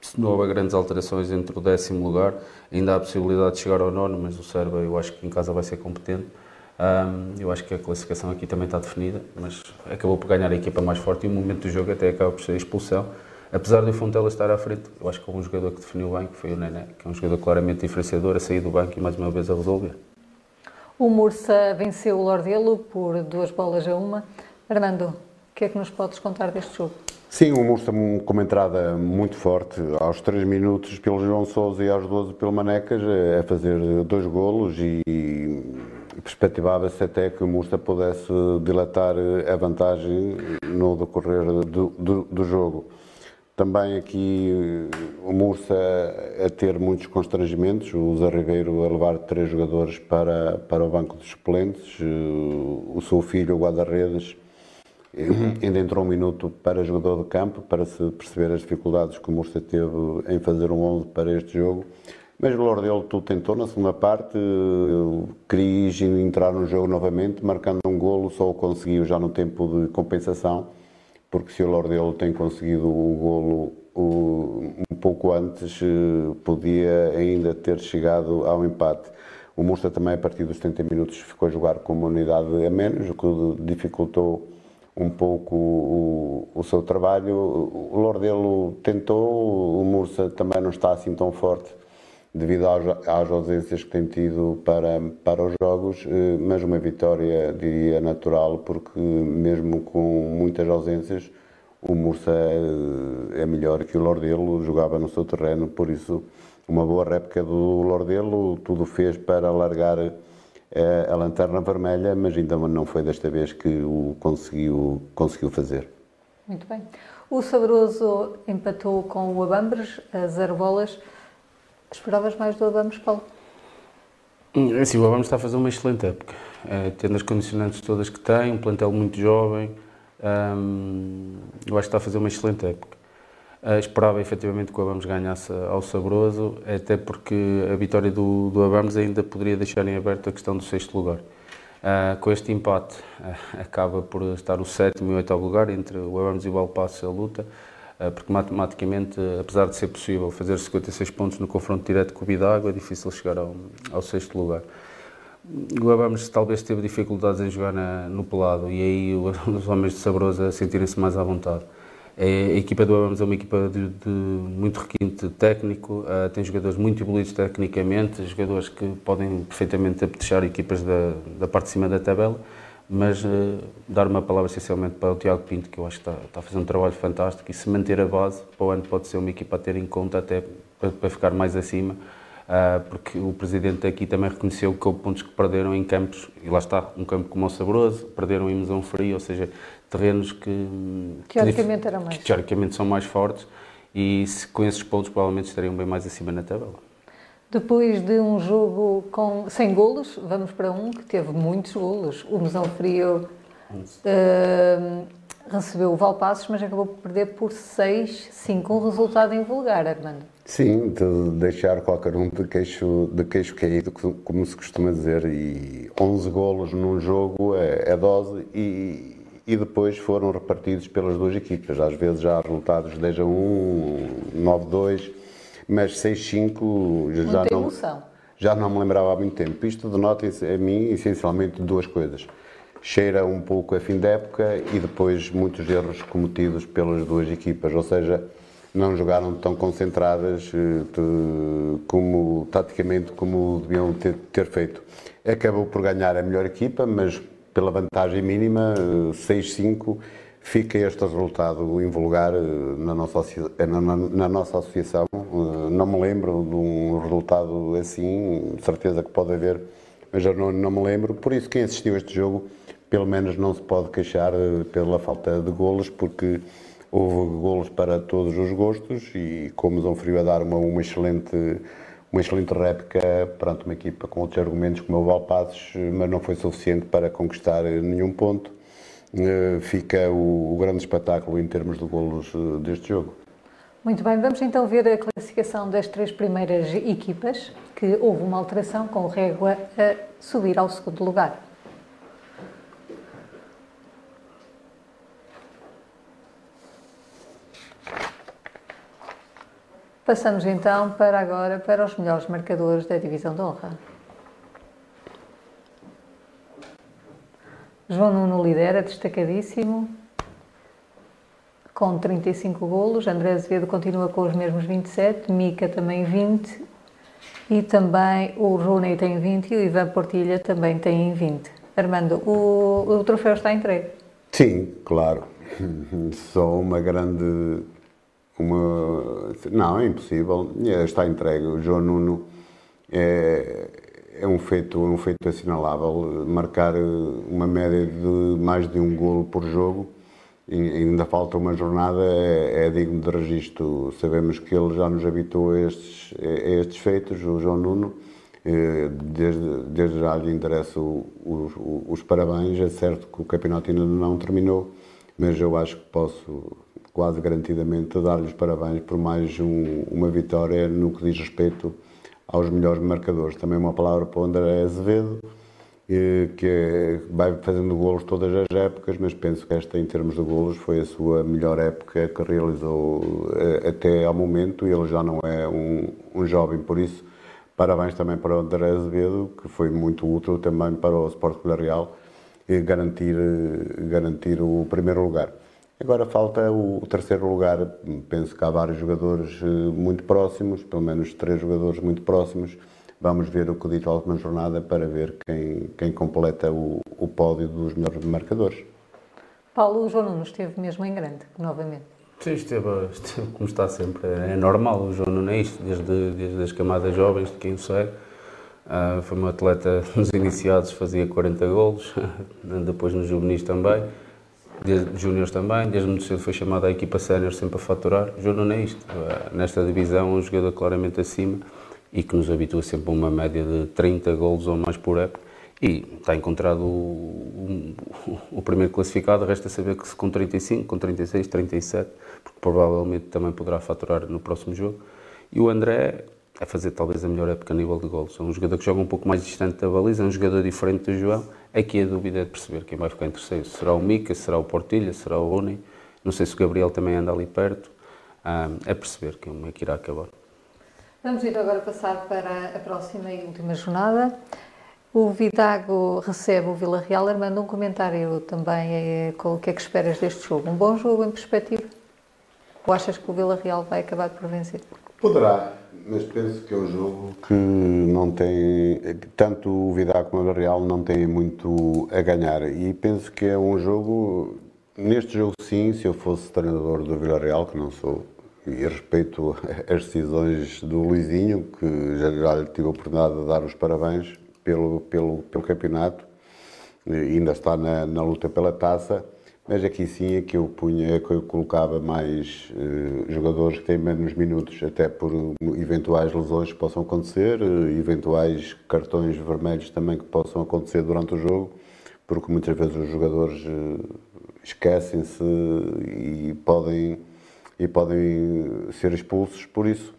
se não houver grandes alterações, entre o décimo lugar. Ainda há a possibilidade de chegar ao nono, mas o Serba eu acho que em casa vai ser competente. Um, eu acho que a classificação aqui também está definida, mas acabou por ganhar a equipa mais forte e o momento do jogo até acaba por ser a expulsão. Apesar do Fontela estar à frente, eu acho que houve um jogador que definiu bem, que foi o Nené, que é um jogador claramente diferenciador, a sair do banco e mais uma vez a resolver. O Mursa venceu o Lordelo por duas bolas a uma. Fernando, o que é que nos podes contar deste jogo? Sim, o Mursa com uma entrada muito forte, aos 3 minutos pelo João Sousa e aos 12 pelo Manecas, a fazer dois golos e perspectivava-se até que o Mursa pudesse dilatar a vantagem no decorrer do, do, do jogo. Também aqui o Mursa a ter muitos constrangimentos, o Zé Ribeiro a levar três jogadores para, para o banco dos suplentes, o seu filho, o guarda-redes, ainda entrou um minuto para jogador de campo, para se perceber as dificuldades que o Mursa teve em fazer um 11 para este jogo. Mas o Lordelo tudo tentou na segunda parte, quis entrar no jogo novamente, marcando um golo, só o conseguiu já no tempo de compensação, porque se o Lordelo tem conseguido o golo um pouco antes, podia ainda ter chegado ao empate. O Mursa também, a partir dos 70 minutos, ficou a jogar com uma unidade a menos, o que dificultou um pouco o, o seu trabalho. O Lordelo tentou, o Mursa também não está assim tão forte devido às, ausências que tem tido para, para os jogos, eh, mas uma vitória, diria, natural, porque mesmo com muitas ausências, o Mursa é, é melhor que o Lordelo, jogava no seu terreno, por isso uma boa réplica do Lordelo, tudo fez para largar a, eh, a lanterna vermelha, mas ainda não foi desta vez que o conseguiu, conseguiu fazer. Muito bem. O Sabroso empatou com o Abambres zero bolas. Esperavas mais do Abamos, Paulo? Hum, é assim, o Abamos está a fazer uma excelente época, é, tendo as condicionantes todas que tem, um plantel muito jovem, hum, eu acho que está a fazer uma excelente época. Uh, esperava efetivamente que o Abamos ganhasse ao Sabroso, até porque a vitória do, do Abamos ainda poderia deixar em aberto a questão do sexto lugar. Uh, com este empate, uh, acaba por estar o sétimo e oitavo lugar entre o Abamos e o Valpasso a luta, porque matematicamente, apesar de ser possível fazer 56 pontos no confronto direto com o Bidago, é difícil chegar ao, ao sexto lugar. O Abamos talvez teve dificuldades em jogar na, no pelado e aí os homens de Sabrosa sentirem-se mais à vontade. É, a equipa do Abamos é uma equipa de, de muito requinte técnico, uh, tem jogadores muito evoluídos tecnicamente, jogadores que podem perfeitamente apetechar equipas da, da parte de cima da tabela, mas uh, dar uma palavra essencialmente para o Tiago Pinto, que eu acho que está, está, a fazer um trabalho fantástico e se manter a base, para o ano pode ser uma equipa a ter em conta até para, para ficar mais acima, uh, porque o Presidente aqui também reconheceu que houve pontos que perderam em campos, e lá está, um campo como o Sabroso, perderam em Mesão Frio, ou seja, terrenos que teoricamente, que, mais. que teoricamente são mais fortes e se, com esses pontos provavelmente estariam bem mais acima na tabela. Depois de um jogo com, sem golos, vamos para um que teve muitos golos. O Mesão Frio uh, recebeu o Valpassos, mas acabou por perder por 6-5. Um resultado invulgar, Armando. Sim, de deixar qualquer um de queixo, de queixo caído, como se costuma dizer, e 11 golos num jogo é, é dose e, e depois foram repartidos pelas duas equipas. Às vezes já há resultados 10 a 1, 9 a 2, mas 6-5 já não, já não me lembrava há muito tempo. Isto denota a mim essencialmente duas coisas. Cheira um pouco a fim da época e depois muitos erros cometidos pelas duas equipas, ou seja, não jogaram tão concentradas eh, como taticamente como deviam ter, ter feito. Acabou por ganhar a melhor equipa, mas pela vantagem mínima, 6-5, eh, fica este resultado invulgar eh, na nossa, eh, na, na nossa associação. Não me lembro de um resultado assim, certeza que pode haver, mas eu não, não me lembro. Por isso, quem assistiu a este jogo, pelo menos não se pode queixar pela falta de golos, porque houve golos para todos os gostos e como Dom Frio a dar uma, uma excelente uma excelente réplica perante uma equipa com outros argumentos como o Valpazes, mas não foi suficiente para conquistar nenhum ponto. Eh, fica o, grande espetáculo em termos de golos eh, deste jogo. Muito bem, vamos então ver a classificação das três primeiras equipas, que houve uma alteração com o Régua a subir ao segundo lugar. Passamos então para agora para os melhores marcadores da divisão de honra. João Nuno lidera, destacadíssimo, com 35 golos. André Azevedo continua com os mesmos 27, Mica também 20 e também o Rony tem 20 e o Ivan Portilha também tem 20. Armando, o, o troféu está entregue? Sim, claro. Só uma grande uma. Não, é impossível. É, está entregue. O João Nuno é, é um feito, um feito assinalável. Marcar uma média de mais de um golo por jogo, e ainda falta uma jornada, é, é digno de registro. Sabemos que ele já nos habitou a estes, a estes feitos, o João Nuno. Desde, desde já lhe interesso os, os parabéns. É certo que o campeonato ainda não terminou, mas eu acho que posso quase garantidamente dar-lhes parabéns por mais um, uma vitória no que diz respeito aos melhores marcadores. Também uma palavra para o André Azevedo, que vai fazendo golos todas as épocas, mas penso que esta, em termos de golos, foi a sua melhor época que realizou eh, até ao momento. Ele já não é um, um jovem, por isso, parabéns também para o André Azevedo, que foi muito útil também para o Sport Clube Real garantir, garantir o primeiro lugar. Agora falta o terceiro lugar. Penso que há vários jogadores eh, muito próximos, pelo menos três jogadores muito próximos. Vamos ver o que dito a última jornada para ver quem, quem completa o, o pódio dos melhores marcadores. Paulo, o João Nuno esteve mesmo em grande, novamente. Sim, esteve, esteve como está sempre. É normal, o João Nuno é isto, desde, desde as camadas jovens, de quem o segue. Uh, foi um atleta nos iniciados, fazia 40 golos, depois nos juvenis também desde também, desde muito cedo foi chamado à equipa sénior sempre a faturar. João não é isto. Eh, nesta divisão, um jogador claramente acima e que nos habitua sempre a uma média de 30 golos ou mais por época. E está encontrado o, o, o, primeiro classificado, resta saber que se com 35, com 36, 37, porque provavelmente também poderá faturar no próximo jogo. E o André é fazer talvez a melhor época a nível de gols. É um jogador que joga um pouco mais distante da baliza, é um jogador diferente do João. Aqui a dúvida é de perceber quem vai ficar em terceiro. Será o Mica, será o Portilha, será o Rony? Não sei se o Gabriel também anda ali perto. Ah, é perceber quem é que irá acabar. Vamos então agora passar para a próxima e última jornada. O Vidago recebe o Vila Real. Armando, um comentário também é, com o que é que esperas deste jogo? Um bom jogo em perspectiva? Ou achas que o Vila Real vai acabar por vencer? Poderá, mas penso que é um jogo que não tem. Tanto o Vidago como o Real não têm muito a ganhar. E penso que é um jogo. Neste jogo, sim, se eu fosse treinador do Vila Real, que não sou, e respeito as decisões do Luizinho, que já, já tive a oportunidade de dar os parabéns pelo, pelo, pelo campeonato, ainda está na, na luta pela taça, mas aqui sim é que eu punha, que eu colocava mais uh, jogadores que têm menos minutos, até por eventuais lesões que possam acontecer, uh, eventuais cartões vermelhos também que possam acontecer durante o jogo, porque muitas vezes os jogadores uh, esquecem-se e podem e podem ser expulsos. Por isso,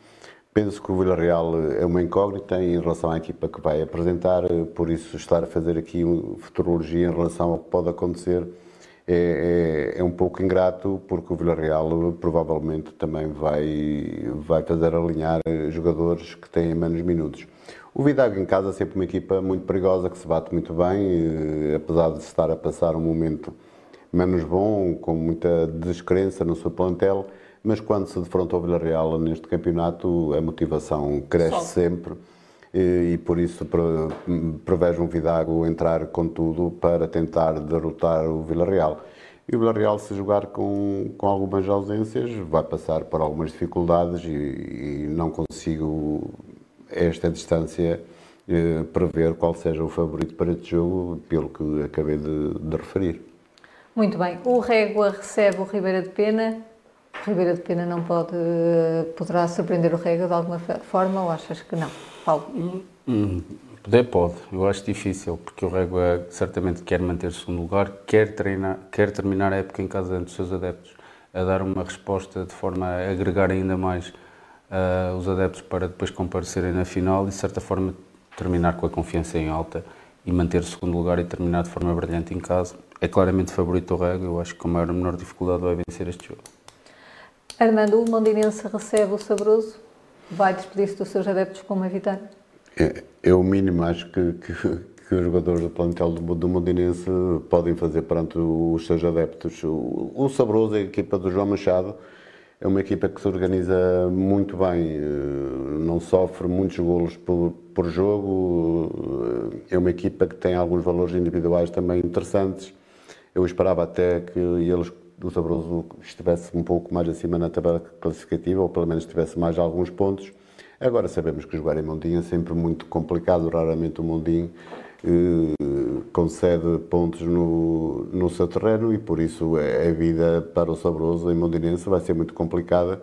penso que o Villarreal é uma incógnita em relação à equipa que vai apresentar, por isso estar a fazer aqui futurologia em relação ao que pode acontecer é, é, é um pouco ingrato, porque o Villarreal provavelmente também vai, vai fazer alinhar jogadores que têm menos minutos. O Vidago em casa é sempre uma equipa muito perigosa, que se bate muito bem, apesar de estar a passar um momento menos bom, com muita descrença no seu plantel, mas quando se defronta ao Villarreal neste campeonato, a motivação cresce sempre e, e, por isso prevejo um Vidago entrar com tudo para tentar derrotar o Villarreal. E o Villarreal, se jogar com, com algumas ausências, vai passar por algumas dificuldades e, e não consigo, a esta distância, eh, prever qual seja o favorito para este jogo, pelo que acabei de, de referir. Muito bem. O Régua recebe o Ribeira de Pena Ribeira de Pena não pode, poderá surpreender o Rega de alguma forma ou achas que não? Paulo? Hum, poder pode, eu acho difícil, porque o Régua certamente quer manter -se segundo lugar, quer, treinar, quer terminar a época em casa dos seus adeptos, a dar uma resposta de forma a agregar ainda mais uh, os adeptos para depois comparecerem na final e de certa forma terminar com a confiança em alta e manter o segundo lugar e terminar de forma brilhante em casa. É claramente favorito o Régua, eu acho que com a maior menor dificuldade vai vencer este jogo. Armando, o Mondinense recebe o Sabroso, vai despedir-se dos seus adeptos com uma vitória? É, é o mínimo, acho que, que, que os jogadores do plantel do, do Mondinense podem fazer perante os seus adeptos. O, o Sabroso, a equipa do João Machado, é uma equipa que se organiza muito bem, eh, não sofre muitos golos por, por jogo, eh, é uma equipa que tem alguns valores individuais também interessantes. Eu esperava até que eles do Sabroso estivesse um pouco mais acima na tabela classificativa, ou pelo menos tivesse mais alguns pontos. Agora sabemos que jogar em Mondinho é sempre muito complicado, raramente o Mondinho eh, concede pontos no, no seu terreno e por isso a vida para o Sabroso em Mondinense vai ser muito complicada,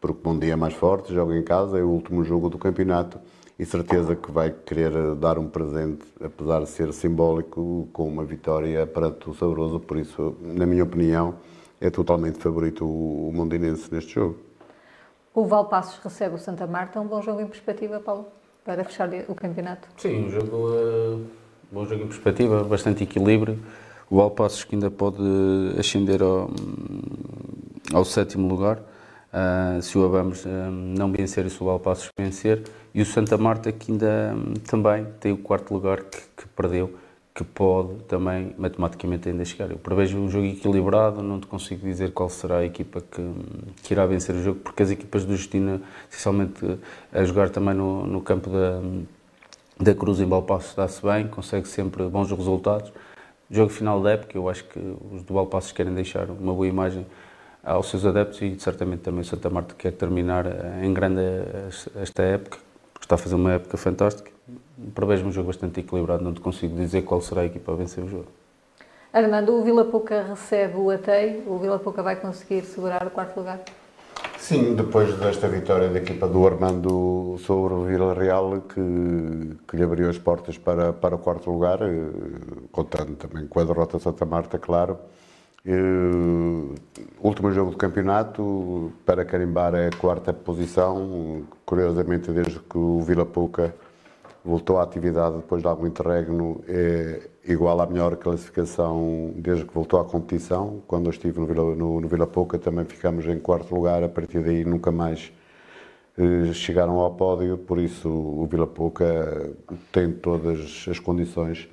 porque o Mondinho é mais forte, joga em casa, é o último jogo do campeonato e certeza que vai querer dar um presente, apesar de ser simbólico, com uma vitória para o Sabroso, por isso, na minha opinião, é totalmente favorito o Mondinense neste jogo. O Valpassos recebe o Santa Marta, um bom jogo em perspectiva, Paulo, para fechar o campeonato? Sim, um jogo, uh, bom jogo em perspectiva, bastante equilíbrio. O Valpassos que ainda pode ascender ao, ao sétimo lugar, uh, se o Abamos uh, não vencer e se o Valpassos vencer. E o Santa Marta que ainda um, também tem o quarto lugar que, que perdeu que pode também matematicamente ainda chegar. Eu prevejo um jogo equilibrado, não te consigo dizer qual será a equipa que, que irá vencer o jogo, porque as equipas do Justina, essencialmente a jogar também no, no campo da, da Cruz em Balpasso dá-se bem, consegue sempre bons resultados. Jogo final da época, eu acho que os do Balpassos querem deixar uma boa imagem aos seus adeptos e certamente também o Santa Marta quer terminar em grande esta época, porque está a fazer uma época fantástica prevejo um jogo bastante equilibrado, não te consigo dizer qual será a equipa a vencer o jogo. Armando, o Vila Pouca recebe o Atei, o Vila Pouca vai conseguir segurar o quarto lugar? Sim, depois desta vitória da equipa do Armando sobre o Vila Real, que, que lhe abriu as portas para, para o quarto lugar, eh, contando também com a derrota de Santa Marta, claro. Uh, último jogo do campeonato, para carimbar é a quarta posição, curiosamente desde que o Vila Pouca voltou à atividade depois de algum interregno, é igual à melhor classificação desde que voltou à competição. Quando eu estive no Vila, no, no Vila Pouca também ficamos em quarto lugar, a partir daí nunca mais eh, chegaram ao pódio, por isso o Vila Pouca tem todas as condições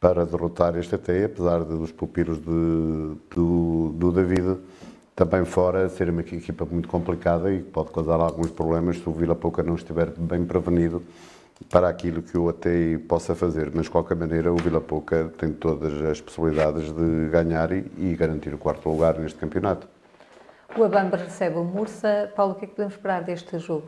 para derrotar este AT, apesar dos pupilos de, do, do David também fora ser uma equipa muito complicada e pode causar alguns problemas se o Vila Pouca não estiver bem prevenido para aquilo que o ATI possa fazer, mas de qualquer maneira o Vila Pouca tem todas as possibilidades de ganhar e, e garantir o quarto lugar neste campeonato. O Abambas recebe o Mursa. Paulo, o que é que podemos esperar deste jogo?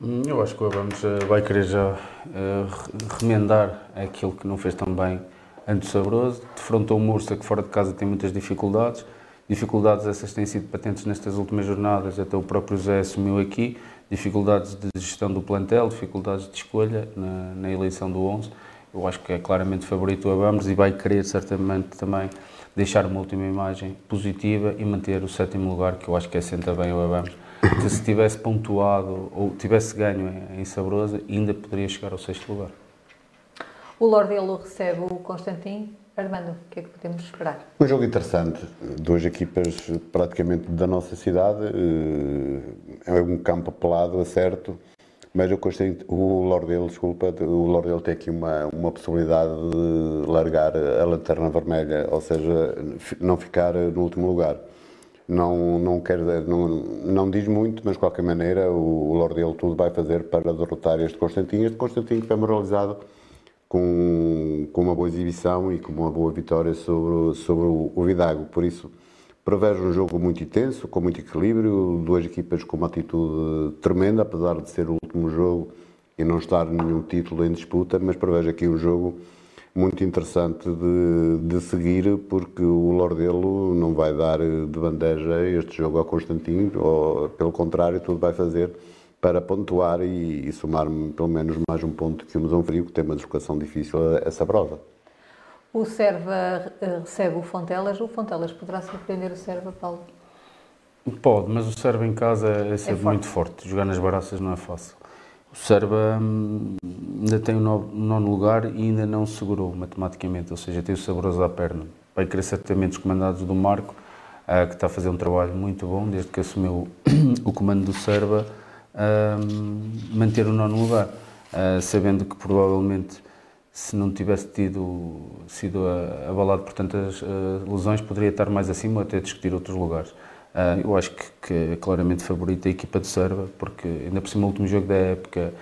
Hum, eu acho que o Abambas eh, vai querer já uh, remendar aquilo que não fez tão bem antes do Sabroso. Defrontou o Mursa, que fora de casa tem muitas dificuldades. Dificuldades essas têm sido patentes nestas últimas jornadas, até o próprio Zé assumiu aqui dificuldades de gestão do plantel, dificuldades de escolha na, na eleição do 11. Eu acho que é claramente favorito o Abamos e vai querer certamente também deixar uma última imagem positiva e manter o sétimo lugar, que eu acho que assenta bem o Abamos. Que se tivesse pontuado ou tivesse ganho em, Sabrosa, ainda poderia chegar ao sexto lugar. O Lordelo recebe o Constantin Armando, o que é que podemos esperar? Um jogo interessante, duas equipas praticamente da nossa cidade, eh, é um campo pelado, a certo, mas eu gostei, o Lordelo, desculpa, o Lordelo tem aqui uma, uma possibilidade de largar a lanterna vermelha, ou seja, não ficar no último lugar. Não, não, quer, não, não diz muito, mas de qualquer maneira o, o Lordelo tudo vai fazer para derrotar este Constantino. Este Constantino que foi moralizado com, com uma boa exibição e com uma boa vitória sobre, sobre o, Vidago. Por isso, prevejo um jogo muito intenso, com muito equilíbrio, duas equipas com uma atitude tremenda, apesar de ser o último jogo e não estar nenhum título em disputa, mas prevejo aqui um jogo muito interessante de, de seguir, porque o Lordelo não vai dar de bandeja este jogo ao Constantino, ou pelo contrário, tudo vai fazer para pontuar e, e somar-me pelo menos mais um ponto que o Musão Frio, que tem uma deslocação difícil a essa prova. O Serva eh, recebe o Fontelas. O Fontelas poderá surpreender o Serva, Paulo? Pode, mas o Serva em casa é sempre é muito forte. Jogar nas baraças não é fácil. O Serva hum, ainda tem o nono lugar e ainda não segurou matematicamente, ou seja, tem o saboroso à perna. Vai querer certamente os comandados do Marco, uh, que está a fazer um trabalho muito bom desde que assumiu o comando do Serva manter o nono lugar, uh, sabendo que provavelmente se não tivesse tido sido abalado por tantas uh, lesões poderia estar mais acima até discutir outros lugares. Ah, eu acho que, que, é claramente favorita a equipa de Serva, porque ainda por cima o último jogo da época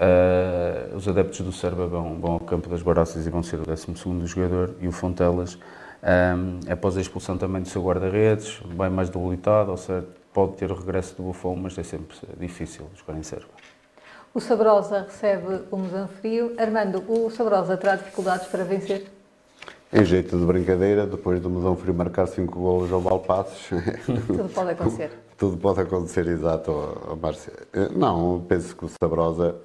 Uh, os adeptos do Serva vão, vão, ao campo das Baraças e vão ser o 12 jogador e o Fontelas, um, após a expulsão também do seu guarda-redes, bem mais debilitado, pode ter o regresso do Buffon, mas é sempre difícil jogar em Sérvia. O Sabrosa recebe o Musão Frio. Armando, o Sabrosa terá dificuldades para vencer? Em jeito de brincadeira, depois do Musão Frio marcar 5 golos ao Valpassos... Tudo pode acontecer. Tudo pode acontecer, exato, Márcia. Não, penso que o Sabrosa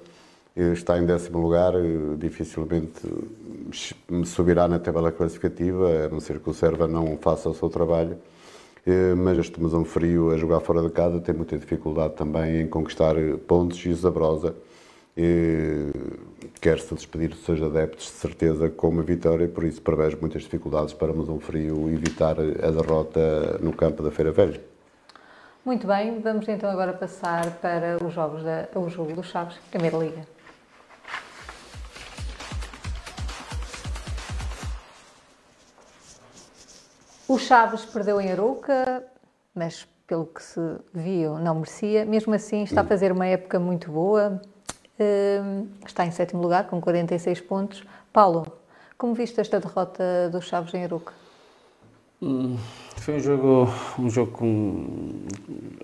está em décimo lugar, dificilmente subirá na tabela classificativa, a não ser que o Serva não faça o seu trabalho. Eh, mas este Musão Frio a jogar fora de casa tem muita dificuldade também em conquistar pontos e o Zabrosa eh, quer-se despedir dos seus adeptos de certeza com uma vitória, por isso prevê muitas dificuldades para Musão Frio evitar a derrota no campo da Feira Velha. Muito bem, vamos então agora passar para os jogos da, o jogo dos Chaves, Primeira Liga. O Chaves perdeu em Arouca, mas pelo que se viu, não merecia. Mesmo assim, está a fazer uma época muito boa. Hum, está em sétimo lugar, com 46 pontos. Paulo, como viste esta derrota do Chaves em Arouca? Hum, foi um jogo, um jogo com,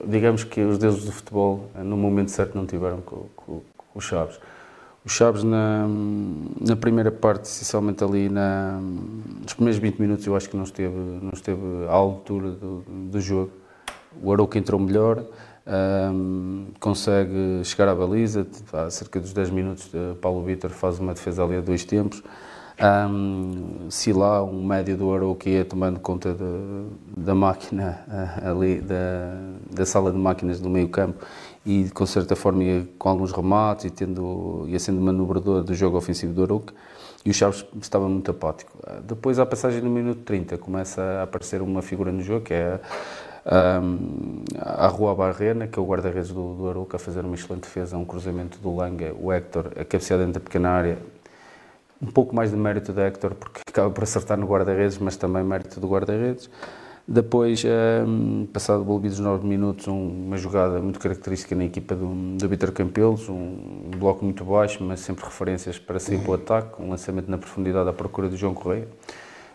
digamos que os deuses do futebol, no momento certo, não tiveram com, com, com o Chaves. O Chaves, na, na primeira parte, essencialmente ali na, nos primeiros 20 minutos, eu acho que não esteve, não esteve à altura do, do jogo. o Arouca entrou melhor, um, consegue chegar à baliza, há cerca dos 10 minutos, Paulo Vitor faz uma defesa ali a dois tempos. Um, Silá, um médio do Arouca, ia tomando conta de, da máquina ali, da, da sala de máquinas do meio campo e com certa forma com alguns remates e tendo, ia sendo manobrador do jogo ofensivo do Arouca e o Chaves estava muito apático. Depois, à passagem no minuto 30, começa a aparecer uma figura no jogo que é um, a Rua Barrena, que é o guarda-redes do, do Arouca, a fazer uma excelente defesa, um cruzamento do Langa, o Héctor, a cabecear dentro da pequena área. Um pouco mais de mérito do Héctor, porque acaba por acertar no guarda-redes, mas também mérito do guarda-redes. Depois, um, passado os 9 minutos, um, uma jogada muito característica na equipa do, do Vitor Campelos, um, bloco muito baixo, mas sempre referências para sair para o ataque, um lançamento na profundidade à procura do João Correia.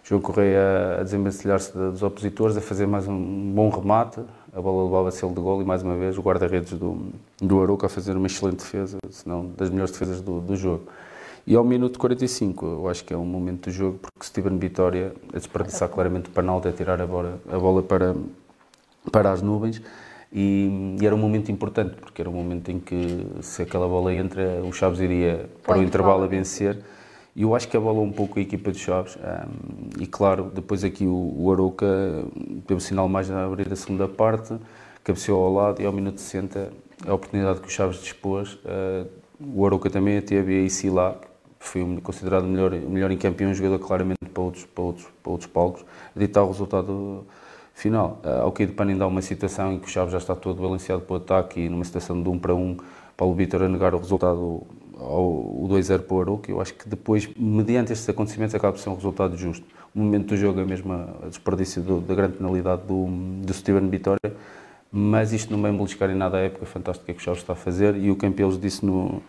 João Correia a desenvencilhar-se dos opositores, a fazer mais um bom remate, a bola levava-se ele de gol e mais uma vez o guarda-redes do, do Arouca a fazer uma excelente defesa, se não das melhores defesas do, do jogo. E ao minuto 45, eu acho que é um momento do jogo, porque Steven Vitória a desperdiçar claramente o penalti, a tirar a bola, a bola para, para as nuvens, e, e, era um momento importante, porque era um momento em que se aquela bola entra, o Chaves iria para o intervalo a vencer, e eu acho que abalou um pouco a equipa de Chaves. Um, e claro, depois aqui o, o Arouca teve o sinal mais a abrir a segunda parte, cabeceou ao lado e ao minuto 60 a oportunidade que o Chaves dispôs. Uh, o Arouca também teve a Sila, que foi considerado o melhor, melhor em campeão, jogador claramente para outros, para outros, para outros palcos, ditar o resultado final. Uh, ao que de Panin dá uma situação em que o Chaves já está todo balanceado para o ataque e numa situação de um para um, Paulo Vitor a negar o resultado ao 2-0 para o Arouca, eu acho que depois, mediante estes acontecimentos, acaba por ser um resultado justo. O momento do jogo é mesmo a desperdício do, da grande penalidade do, do Steven Vitória, mas isto não vai beliscar em nada a época fantástica que o Chaves está a fazer e o Campelos disse no,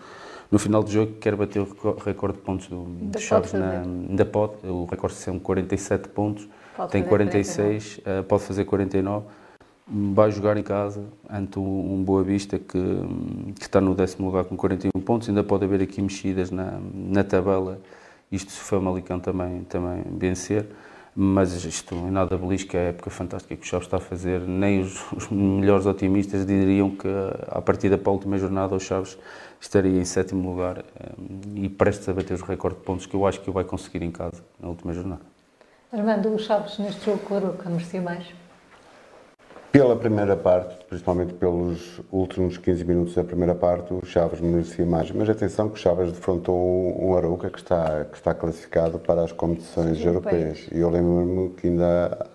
no final do jogo que quer bater o recorde de pontos do, Chaves na, da POD, o recorde são 47 pontos, pode tem 46, 49. pode fazer 49 vai jogar em casa ante um Boa Vista que, que está no décimo lugar com 41 pontos. Ainda pode haver aqui mexidas na, na tabela, isto se o Famalicão também, também vencer. Mas isto em nada belisca a época fantástica que o Chaves está a fazer. Nem os, os melhores otimistas diriam que a partir da última jornada o Chaves estaria em sétimo lugar eh, e prestes a bater os recordes de pontos que eu acho que o vai conseguir em casa na última jornada. Armando, o Chaves neste jogo com o Aruca merecia mais? Pela primeira parte, principalmente pelos últimos 15 minutos da primeira parte, o Chaves merecia mais. Mas atenção que o Chaves defrontou um Arouca que está, que está classificado para as competições europeias. E eu lembro-me que ainda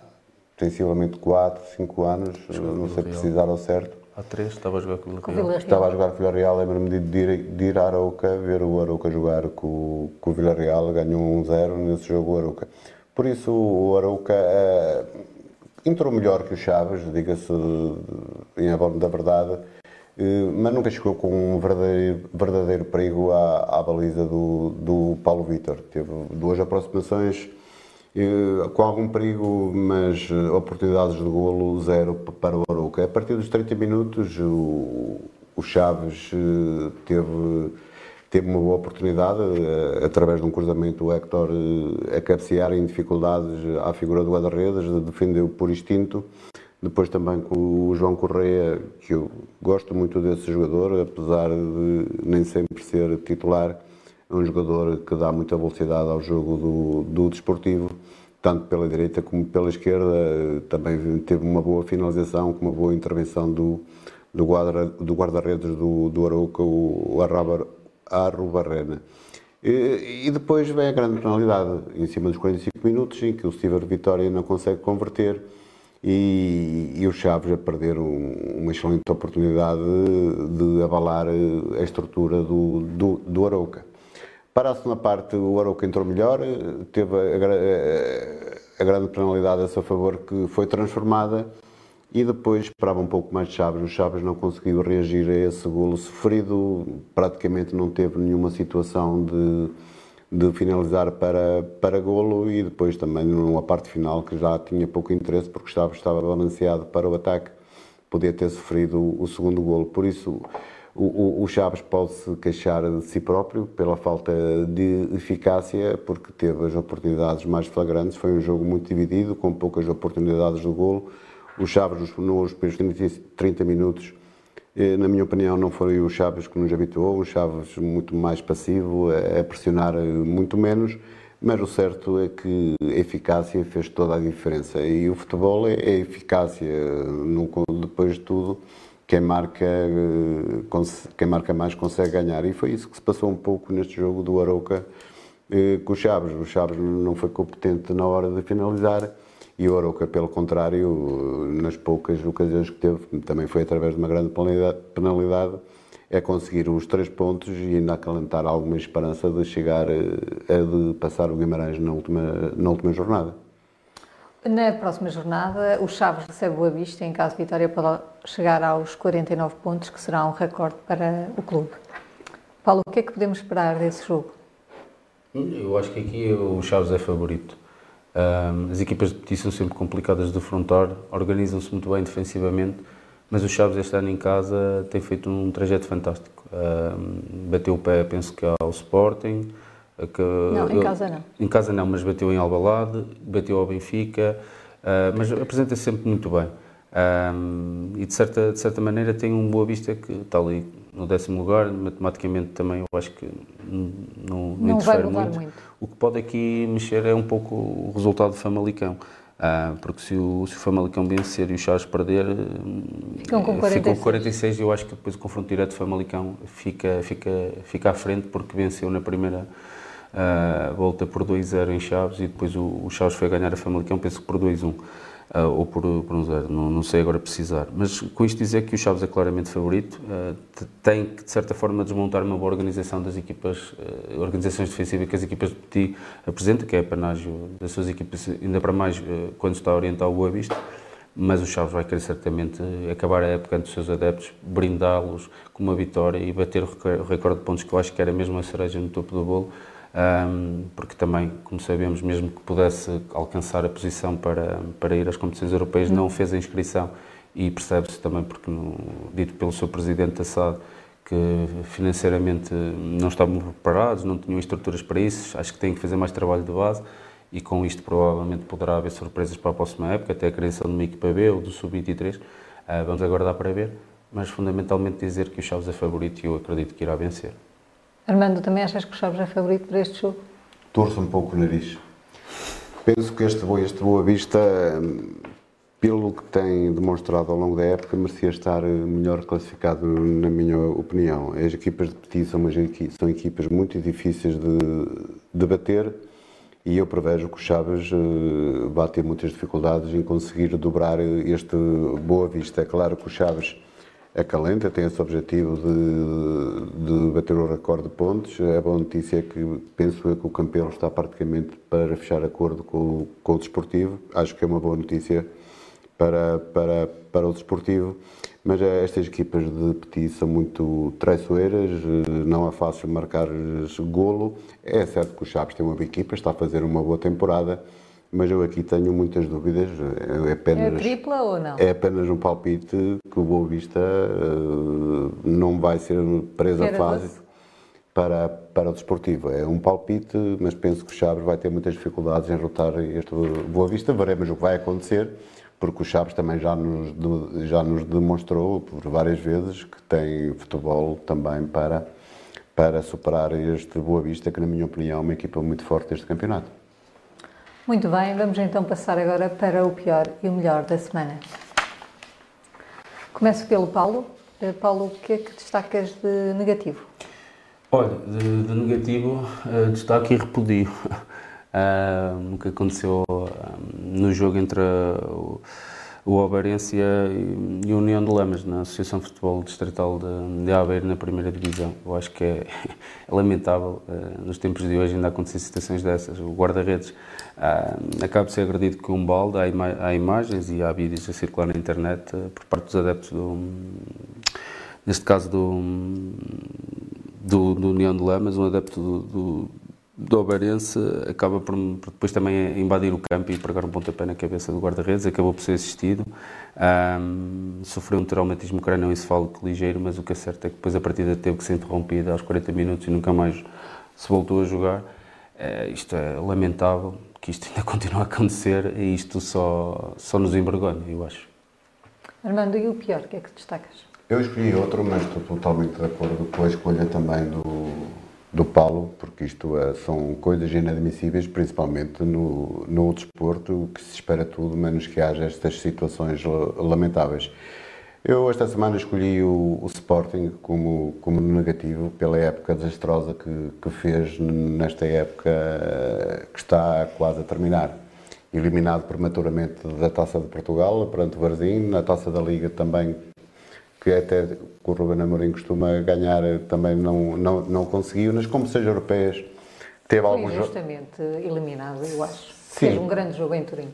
sensivelmente 4, 5 anos, não sei precisar ao certo. Há 3, estava a jogar com o Vila Real. Estava a jogar com o Vila Real, lembro-me de ir, de ir a Arouca, ver o Arouca jogar com, com o Vila Real, ganhou 1-0 nesse jogo o Arouca. Por isso o Arouca... É, entrou melhor que o Chaves, diga-se em abono da verdade, eh, mas nunca chegou com um verdadeiro, verdadeiro perigo à, à baliza do, do Paulo Vitor. Teve duas aproximações eh, com algum perigo, mas oportunidades de golo zero para o Arouca. A partir dos 30 minutos, o, o Chaves eh, teve teve uma boa oportunidade, eh, através de um cruzamento, o Héctor eh, a cabecear em dificuldades à figura do guarda-redes, defendeu por instinto. Depois também com o João Correia, que eu gosto muito desse jogador, apesar de nem sempre ser titular, é um jogador que dá muita velocidade ao jogo do, do desportivo, tanto pela direita como pela esquerda. Também teve uma boa finalização, com uma boa intervenção do, do guarda-redes do, guarda do, do Arouca, o Arraba à Rubarrena. E, e depois vem a grande penalidade, em cima dos 45 minutos, em que o Steven Vitória não consegue converter e, e o Chaves a perder um, uma excelente oportunidade de, de abalar a estrutura do, do, do Arouca. Para a segunda parte, o Arouca entrou melhor, teve a, a, a grande penalidade a seu favor que foi transformada e depois esperava um pouco mais de Chaves. O Chaves não conseguiu reagir a esse golo sofrido, praticamente não teve nenhuma situação de, de finalizar para, para golo e depois também numa parte final que já tinha pouco interesse porque Chaves estava balanceado para o ataque, podia ter sofrido o segundo golo. Por isso, o, o, Chaves pode-se queixar de si próprio pela falta de eficácia, porque teve as oportunidades mais flagrantes. Foi um jogo muito dividido, com poucas oportunidades do golo O Chaves, nos primeiros 30 minutos, eh, na minha opinião, não foi o Chaves que nos habituou, o Chaves muito mais passivo, a pressionar muito menos, mas o certo é que a eficácia fez toda a diferença. E o futebol é, é eficácia, depois de tudo, quem marca, quem marca mais consegue ganhar. E foi isso que se passou um pouco neste jogo do Arouca eh, com o Chaves. O Chaves não foi competente na hora de finalizar e o Arouca, pelo contrário, nas poucas ocasiões que teve, também foi através de uma grande penalidade, é conseguir os três pontos e ainda acalentar alguma esperança de chegar eh, a de passar o Guimarães na última, na última jornada. Na próxima jornada, o Chaves recebe o Avista, em caso de vitória, pode chegar aos 49 pontos, que será um recorde para o clube. Paulo, o que é que podemos esperar desse jogo? Eu acho que aqui o Chaves é favorito. as equipas de Petit são sempre complicadas de defrontar, organizam-se muito bem defensivamente, mas o Chaves este ano em casa tem feito um trajeto fantástico. bateu o pé, penso que ao Sporting. Não, em casa não. Em casa não, mas bateu em Albalade, bateu ao Benfica, uh, mas apresenta-se sempre muito bem. Um, e de certa, de certa maneira tem um Boa Vista que está ali no décimo lugar, matematicamente também eu acho que não, não, não interfere muito. muito. O que pode aqui mexer é um pouco o resultado do Famalicão. Uh, porque se o, se o Famalicão vencer e o Chaves perder, ficam com 46. Ficam 46 e eu acho que depois o confronto direto do Famalicão fica, fica, fica à frente porque venceu na primeira uh, volta por 2-0 em Chaves e depois o, o Chaves foi ganhar a Famalicão, penso que por 2-1 uh, ou por, por um zero, não, não, sei agora precisar. Mas com isto dizer que o Chaves é claramente favorito, uh, tem que de certa forma desmontar uma boa organização das equipas, uh, organizações defensivas que as equipas de Petit apresentam, que é panágio das suas equipas, ainda para mais quando está a orientar o Boa. Mas o Chaves vai querer certamente acabar a época ante os seus adeptos, brindá-los com uma vitória e bater o recorde de pontos que eu acho que era mesmo a cereja no topo do bolo um, porque também, como sabemos, mesmo que pudesse alcançar a posição para, para ir às competições europeias, não fez a inscrição. E percebe-se também, porque no, dito pelo seu presidente Assad, que financeiramente não estavam preparados, não tinham estruturas para isso, acho que têm que fazer mais trabalho de base. E com isto provavelmente poderá haver surpresas para a próxima época, até a criação de uma equipa B ou do Sub-23, uh, vamos aguardar para ver, mas fundamentalmente dizer que o Chaves é favorito e eu acredito que irá vencer. Armando, também achas que o Chaves é favorito para este jogo? Torço um pouco o nariz. Penso que este, este Boa Vista, pelo que tem demonstrado ao longo da época, merecia estar melhor classificado, na minha opinião. As equipas de Petit são, são equipas muito difíceis de, de bater e eu prevejo que o Chaves eh, vai ter muitas dificuldades em conseguir dobrar este Boa Vista. É claro que o Chaves acalenta, tem esse objetivo de, de bater o recorde de pontos. A boa notícia é que penso eu que o Campelo está praticamente para fechar acordo com, com o desportivo. Acho que é uma boa notícia para, para, para o desportivo. Mas estas equipas de Petit são muito traiçoeiras, não é fácil marcar golo. É certo que o Chaves tem uma boa equipa, está a fazer uma boa temporada, mas eu aqui tenho muitas dúvidas. É, apenas, é tripla ou não? É apenas um palpite que o Boa Vista uh, não vai ser presa fácil para, para o desportivo. É um palpite, mas penso que o Chaves vai ter muitas dificuldades em rotar este Boa Vista. Veremos o que vai acontecer, porque o Chaves também já nos, já nos demonstrou por várias vezes que tem futebol também para, para superar este Boa Vista, que na minha opinião é uma equipa muito forte deste campeonato. Muito bem, vamos então passar agora para o pior e o melhor da semana. Começo pelo Paulo. Eh, Paulo, o que é que destacas de negativo? Olha, de, de negativo, uh, destaque e repudio. Uh, o que aconteceu no jogo entre uh, o Oberência e a União de Lamas, na Associação de Futebol Distrital de, de Aveiro, na primeira divisão. Eu acho que é, é lamentável, nos tempos de hoje, ainda acontecer situações dessas. O guarda-redes uh, acaba de ser agredido com um balde, há, ima há, imagens e há vídeos a circular na internet uh, por parte dos adeptos do. Neste caso, do, do, do União de Lamas, um adepto do, do do Oberense acaba por, por, depois também invadir o campo e pregar um pontapé na cabeça do guarda-redes, acabou por ser assistido. Um, sofreu um traumatismo crânioencefálico ligeiro, mas o que é certo é que depois a partida teve que ser interrompida aos 40 minutos e nunca mais se voltou a jogar. Uh, isto é lamentável que isto ainda continue a acontecer e isto só, só nos envergonha, eu acho. Armando, e o pior, o que é que destacas? Eu escolhi outro, mas estou totalmente de acordo com a escolha também do, do Paulo, porque isto é, são coisas inadmissíveis, principalmente no, no desporto, que se espera tudo, menos que haja estas situações lamentáveis. Eu esta semana escolhi o, o, Sporting como, como negativo pela época desastrosa que, que fez nesta época que está quase a terminar. Eliminado prematuramente da Taça de Portugal perante o Varzim, na Taça da Liga também, que até o Ruben Amorim costuma ganhar, também não, não, não conseguiu. Nas competições europeias teve Foi alguns... justamente eliminado, eu acho. Sim. Fez um grande jogo em Turim.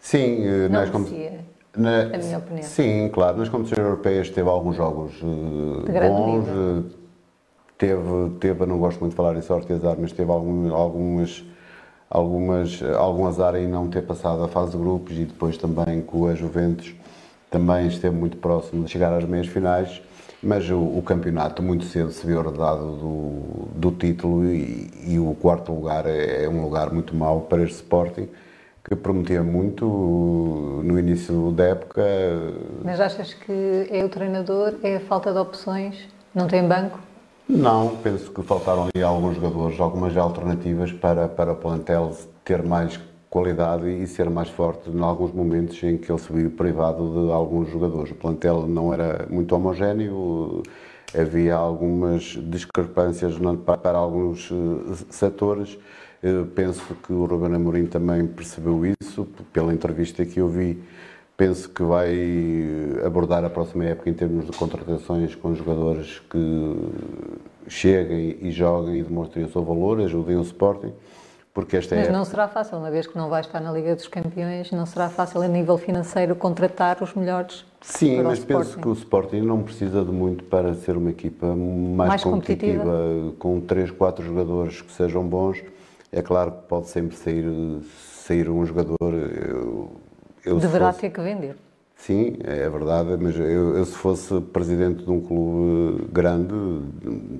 Sim, eh, não nas competições na, minha opinião. Sim, claro. Nas competições europeias teve alguns jogos uh, bons. Uh, teve, teve, não gosto muito de falar em sorte e azar, mas teve algum, algumas, algumas, algum azar em não ter passado a fase de grupos e depois também com a Juventus também esteve muito próximo de chegar às meias finais. Mas o, o campeonato muito cedo se viu herdado do, do título e, e o quarto lugar é, é um lugar muito mau para este Sporting que prometia muito no início da época. Mas achas que é o treinador, é a falta de opções? Não tem banco? Não, penso que faltaram ali alguns jogadores, algumas alternativas para, para o plantel ter mais qualidade e ser mais forte em alguns momentos em que ele se viu privado de alguns jogadores. O plantel não era muito homogéneo, havia algumas discrepâncias para alguns setores eu penso que o Ruben Amorim também percebeu isso, pela entrevista que eu vi. Penso que vai abordar a próxima época em termos de contratações com jogadores que cheguem e joguem e demonstrem o seu valor, ajudem o Sporting. Porque esta Mas é... não será fácil, uma vez que não vai estar na Liga dos Campeões, não será fácil a nível financeiro contratar os melhores Sim, mas penso que o Sporting não precisa de muito para ser uma equipa mais, mais competitiva, competitiva, com 3, 4 jogadores que sejam bons é claro que pode sempre sair, sair um jogador. Eu, eu Deverá fosse, ter que vender. Sim, é verdade, mas eu, eu, se fosse presidente de um clube grande,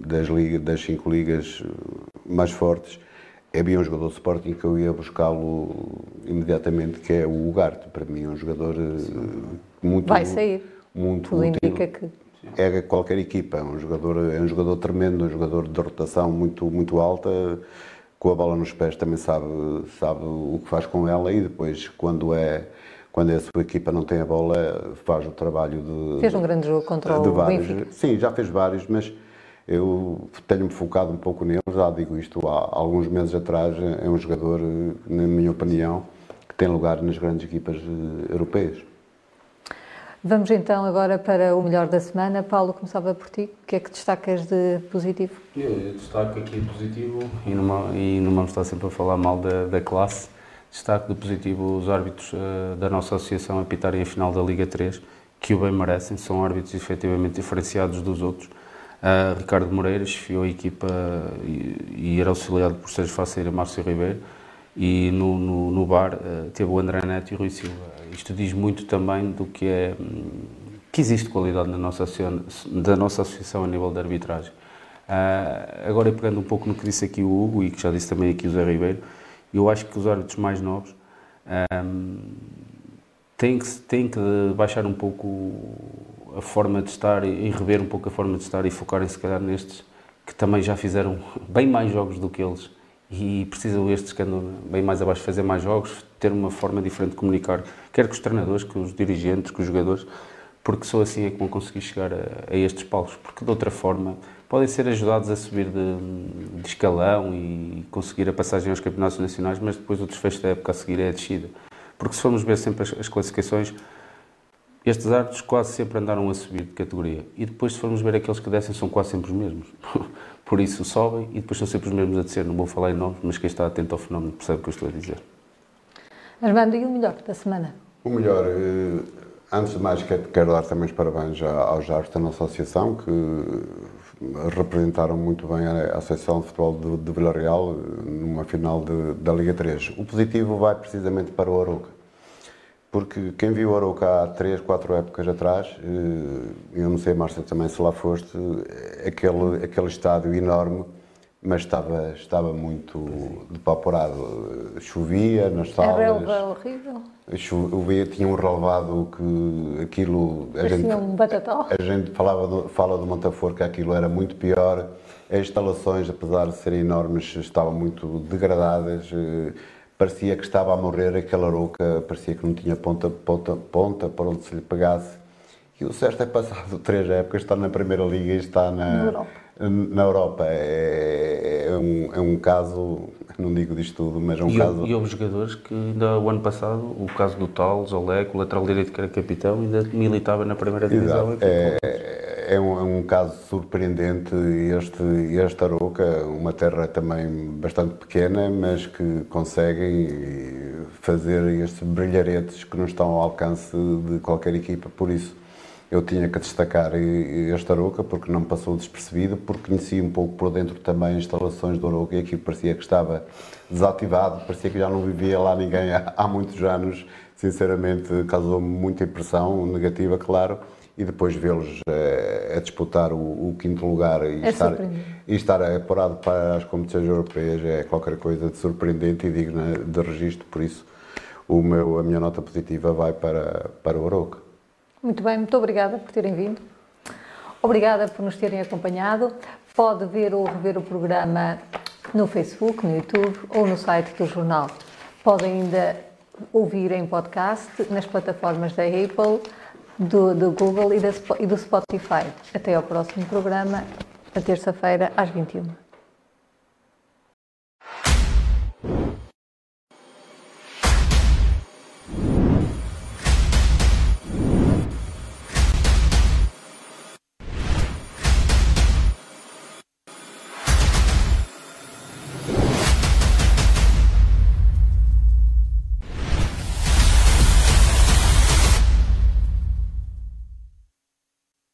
das, das cinco ligas mais fortes, havia um jogador de Sporting que eu ia buscá-lo imediatamente, que é o Ugarte. Para mim é um jogador Sim. muito... Vai sair. Muito Tudo indica que... É qualquer equipa, é um jogador, é um jogador tremendo, um jogador de rotação muito, muito alta, com a bola nos pés também sabe, sabe o que faz com ela e depois quando é quando a sua equipa não tem a bola faz o trabalho de fez um grande jogo contra o vários. Benfica sim já fez vários mas eu tenho-me focado um pouco nele já digo isto há alguns meses atrás é um jogador na minha opinião que tem lugar nas grandes equipas eh, europeias Vamos então agora para o melhor da semana. Paulo, começava por ti. O que é que destacas de positivo? Eu destaco aqui positivo e não, e não vamos estar sempre a falar mal da, da classe. Destaco de positivo os árbitros uh, da nossa associação a pitarem a final da Liga 3, que o bem merecem, são árbitros efetivamente diferenciados dos outros. Uh, Ricardo Moreira chefiou a equipa e, e, era auxiliado por Sérgio Faceira e Márcio Ribeiro e no, no, no bar uh, teve o André Neto e o Rui Silva. Isto diz muito também do que é que existe qualidade na nossa, da nossa associação a nível de arbitragem. Uh, agora, pegando um pouco no que disse aqui o Hugo e que já disse também aqui o Zé Ribeiro, eu acho que os árbitros mais novos um, têm, que, têm que baixar um pouco a forma de estar e rever um pouco a forma de estar e focarem se calhar nestes que também já fizeram bem mais jogos do que eles e precisam que andam bem mais abaixo fazer mais jogos, ter uma forma diferente de comunicar, quer com os treinadores, com os dirigentes, com os jogadores, porque só assim é que vão conseguir chegar a, a estes palcos, porque de outra forma podem ser ajudados a subir de, de, escalão e conseguir a passagem aos campeonatos nacionais, mas depois o desfecho da época a seguir é a descida. Porque se formos ver sempre as, as classificações, estes árbitros quase sempre andaram a subir de categoria. E depois, se formos ver aqueles que descem, são quase sempre os mesmos. Por isso sobem e depois são sempre os mesmos a descer. Não vou falar em nomes, mas quem está atento ao fenómeno percebe o que eu estou a dizer. Armando, e o melhor da semana? O melhor, eh, antes de mais, quero dar também os parabéns aos árbitros da nossa associação, que representaram muito bem a Associação de Futebol de, de Vila Real eh, numa final de, da Liga 3. O positivo vai precisamente para o Arouca porque quem viu o Arouca há 3, 4 épocas atrás, eh, eu não sei, Márcia, também se lá foste, aquele, aquele estádio enorme, mas estava, estava muito depauperado. Chovia nas salas. A relva horrível. Chovia, tinha um relevado que aquilo. A gente, um batató. A gente falava do, fala do Montafor que aquilo era muito pior. As instalações, apesar de serem enormes, estavam muito degradadas. Parecia que estava a morrer aquela roca, parecia que não tinha ponta, ponta, ponta para onde se lhe pegasse. E o certo é passado três épocas, está na Primeira Liga e está na, na Europa. Na Europa. É, é, um, é um caso, não digo disto tudo, mas é um e caso. E houve jogadores que ainda o ano passado, o caso do Tal, Zolek, o lateral direito que era capitão, ainda militava na Primeira Divisão. Exato. É, é, um, é um caso surpreendente este, este Aroca, uma terra também bastante pequena, mas que conseguem fazer estes brilharetes que não estão ao alcance de qualquer equipa. Por isso, eu tinha que destacar este Aroca porque não passou despercebido, porque conhecia um pouco por dentro também as instalações do Aroca e aquilo parecia que estava desativado, parecia que já não vivia lá ninguém há, há muitos anos. Sinceramente, causou-me muita impressão negativa, claro, e depois vê-los eh, a disputar o, o, quinto lugar e, é estar, e estar apurado para as competições europeias é qualquer coisa de surpreendente e digna de registro, por isso o meu, a minha nota positiva vai para, para o Aroca. Muito bem, muito obrigada por terem vindo. Obrigada por nos terem acompanhado. Pode ver ou rever o programa no Facebook, no YouTube ou no site do jornal. Pode ainda ouvir em podcast nas plataformas da Apple, do, do Google e, da, e do Spotify. Até ao próximo programa, na terça-feira, às 21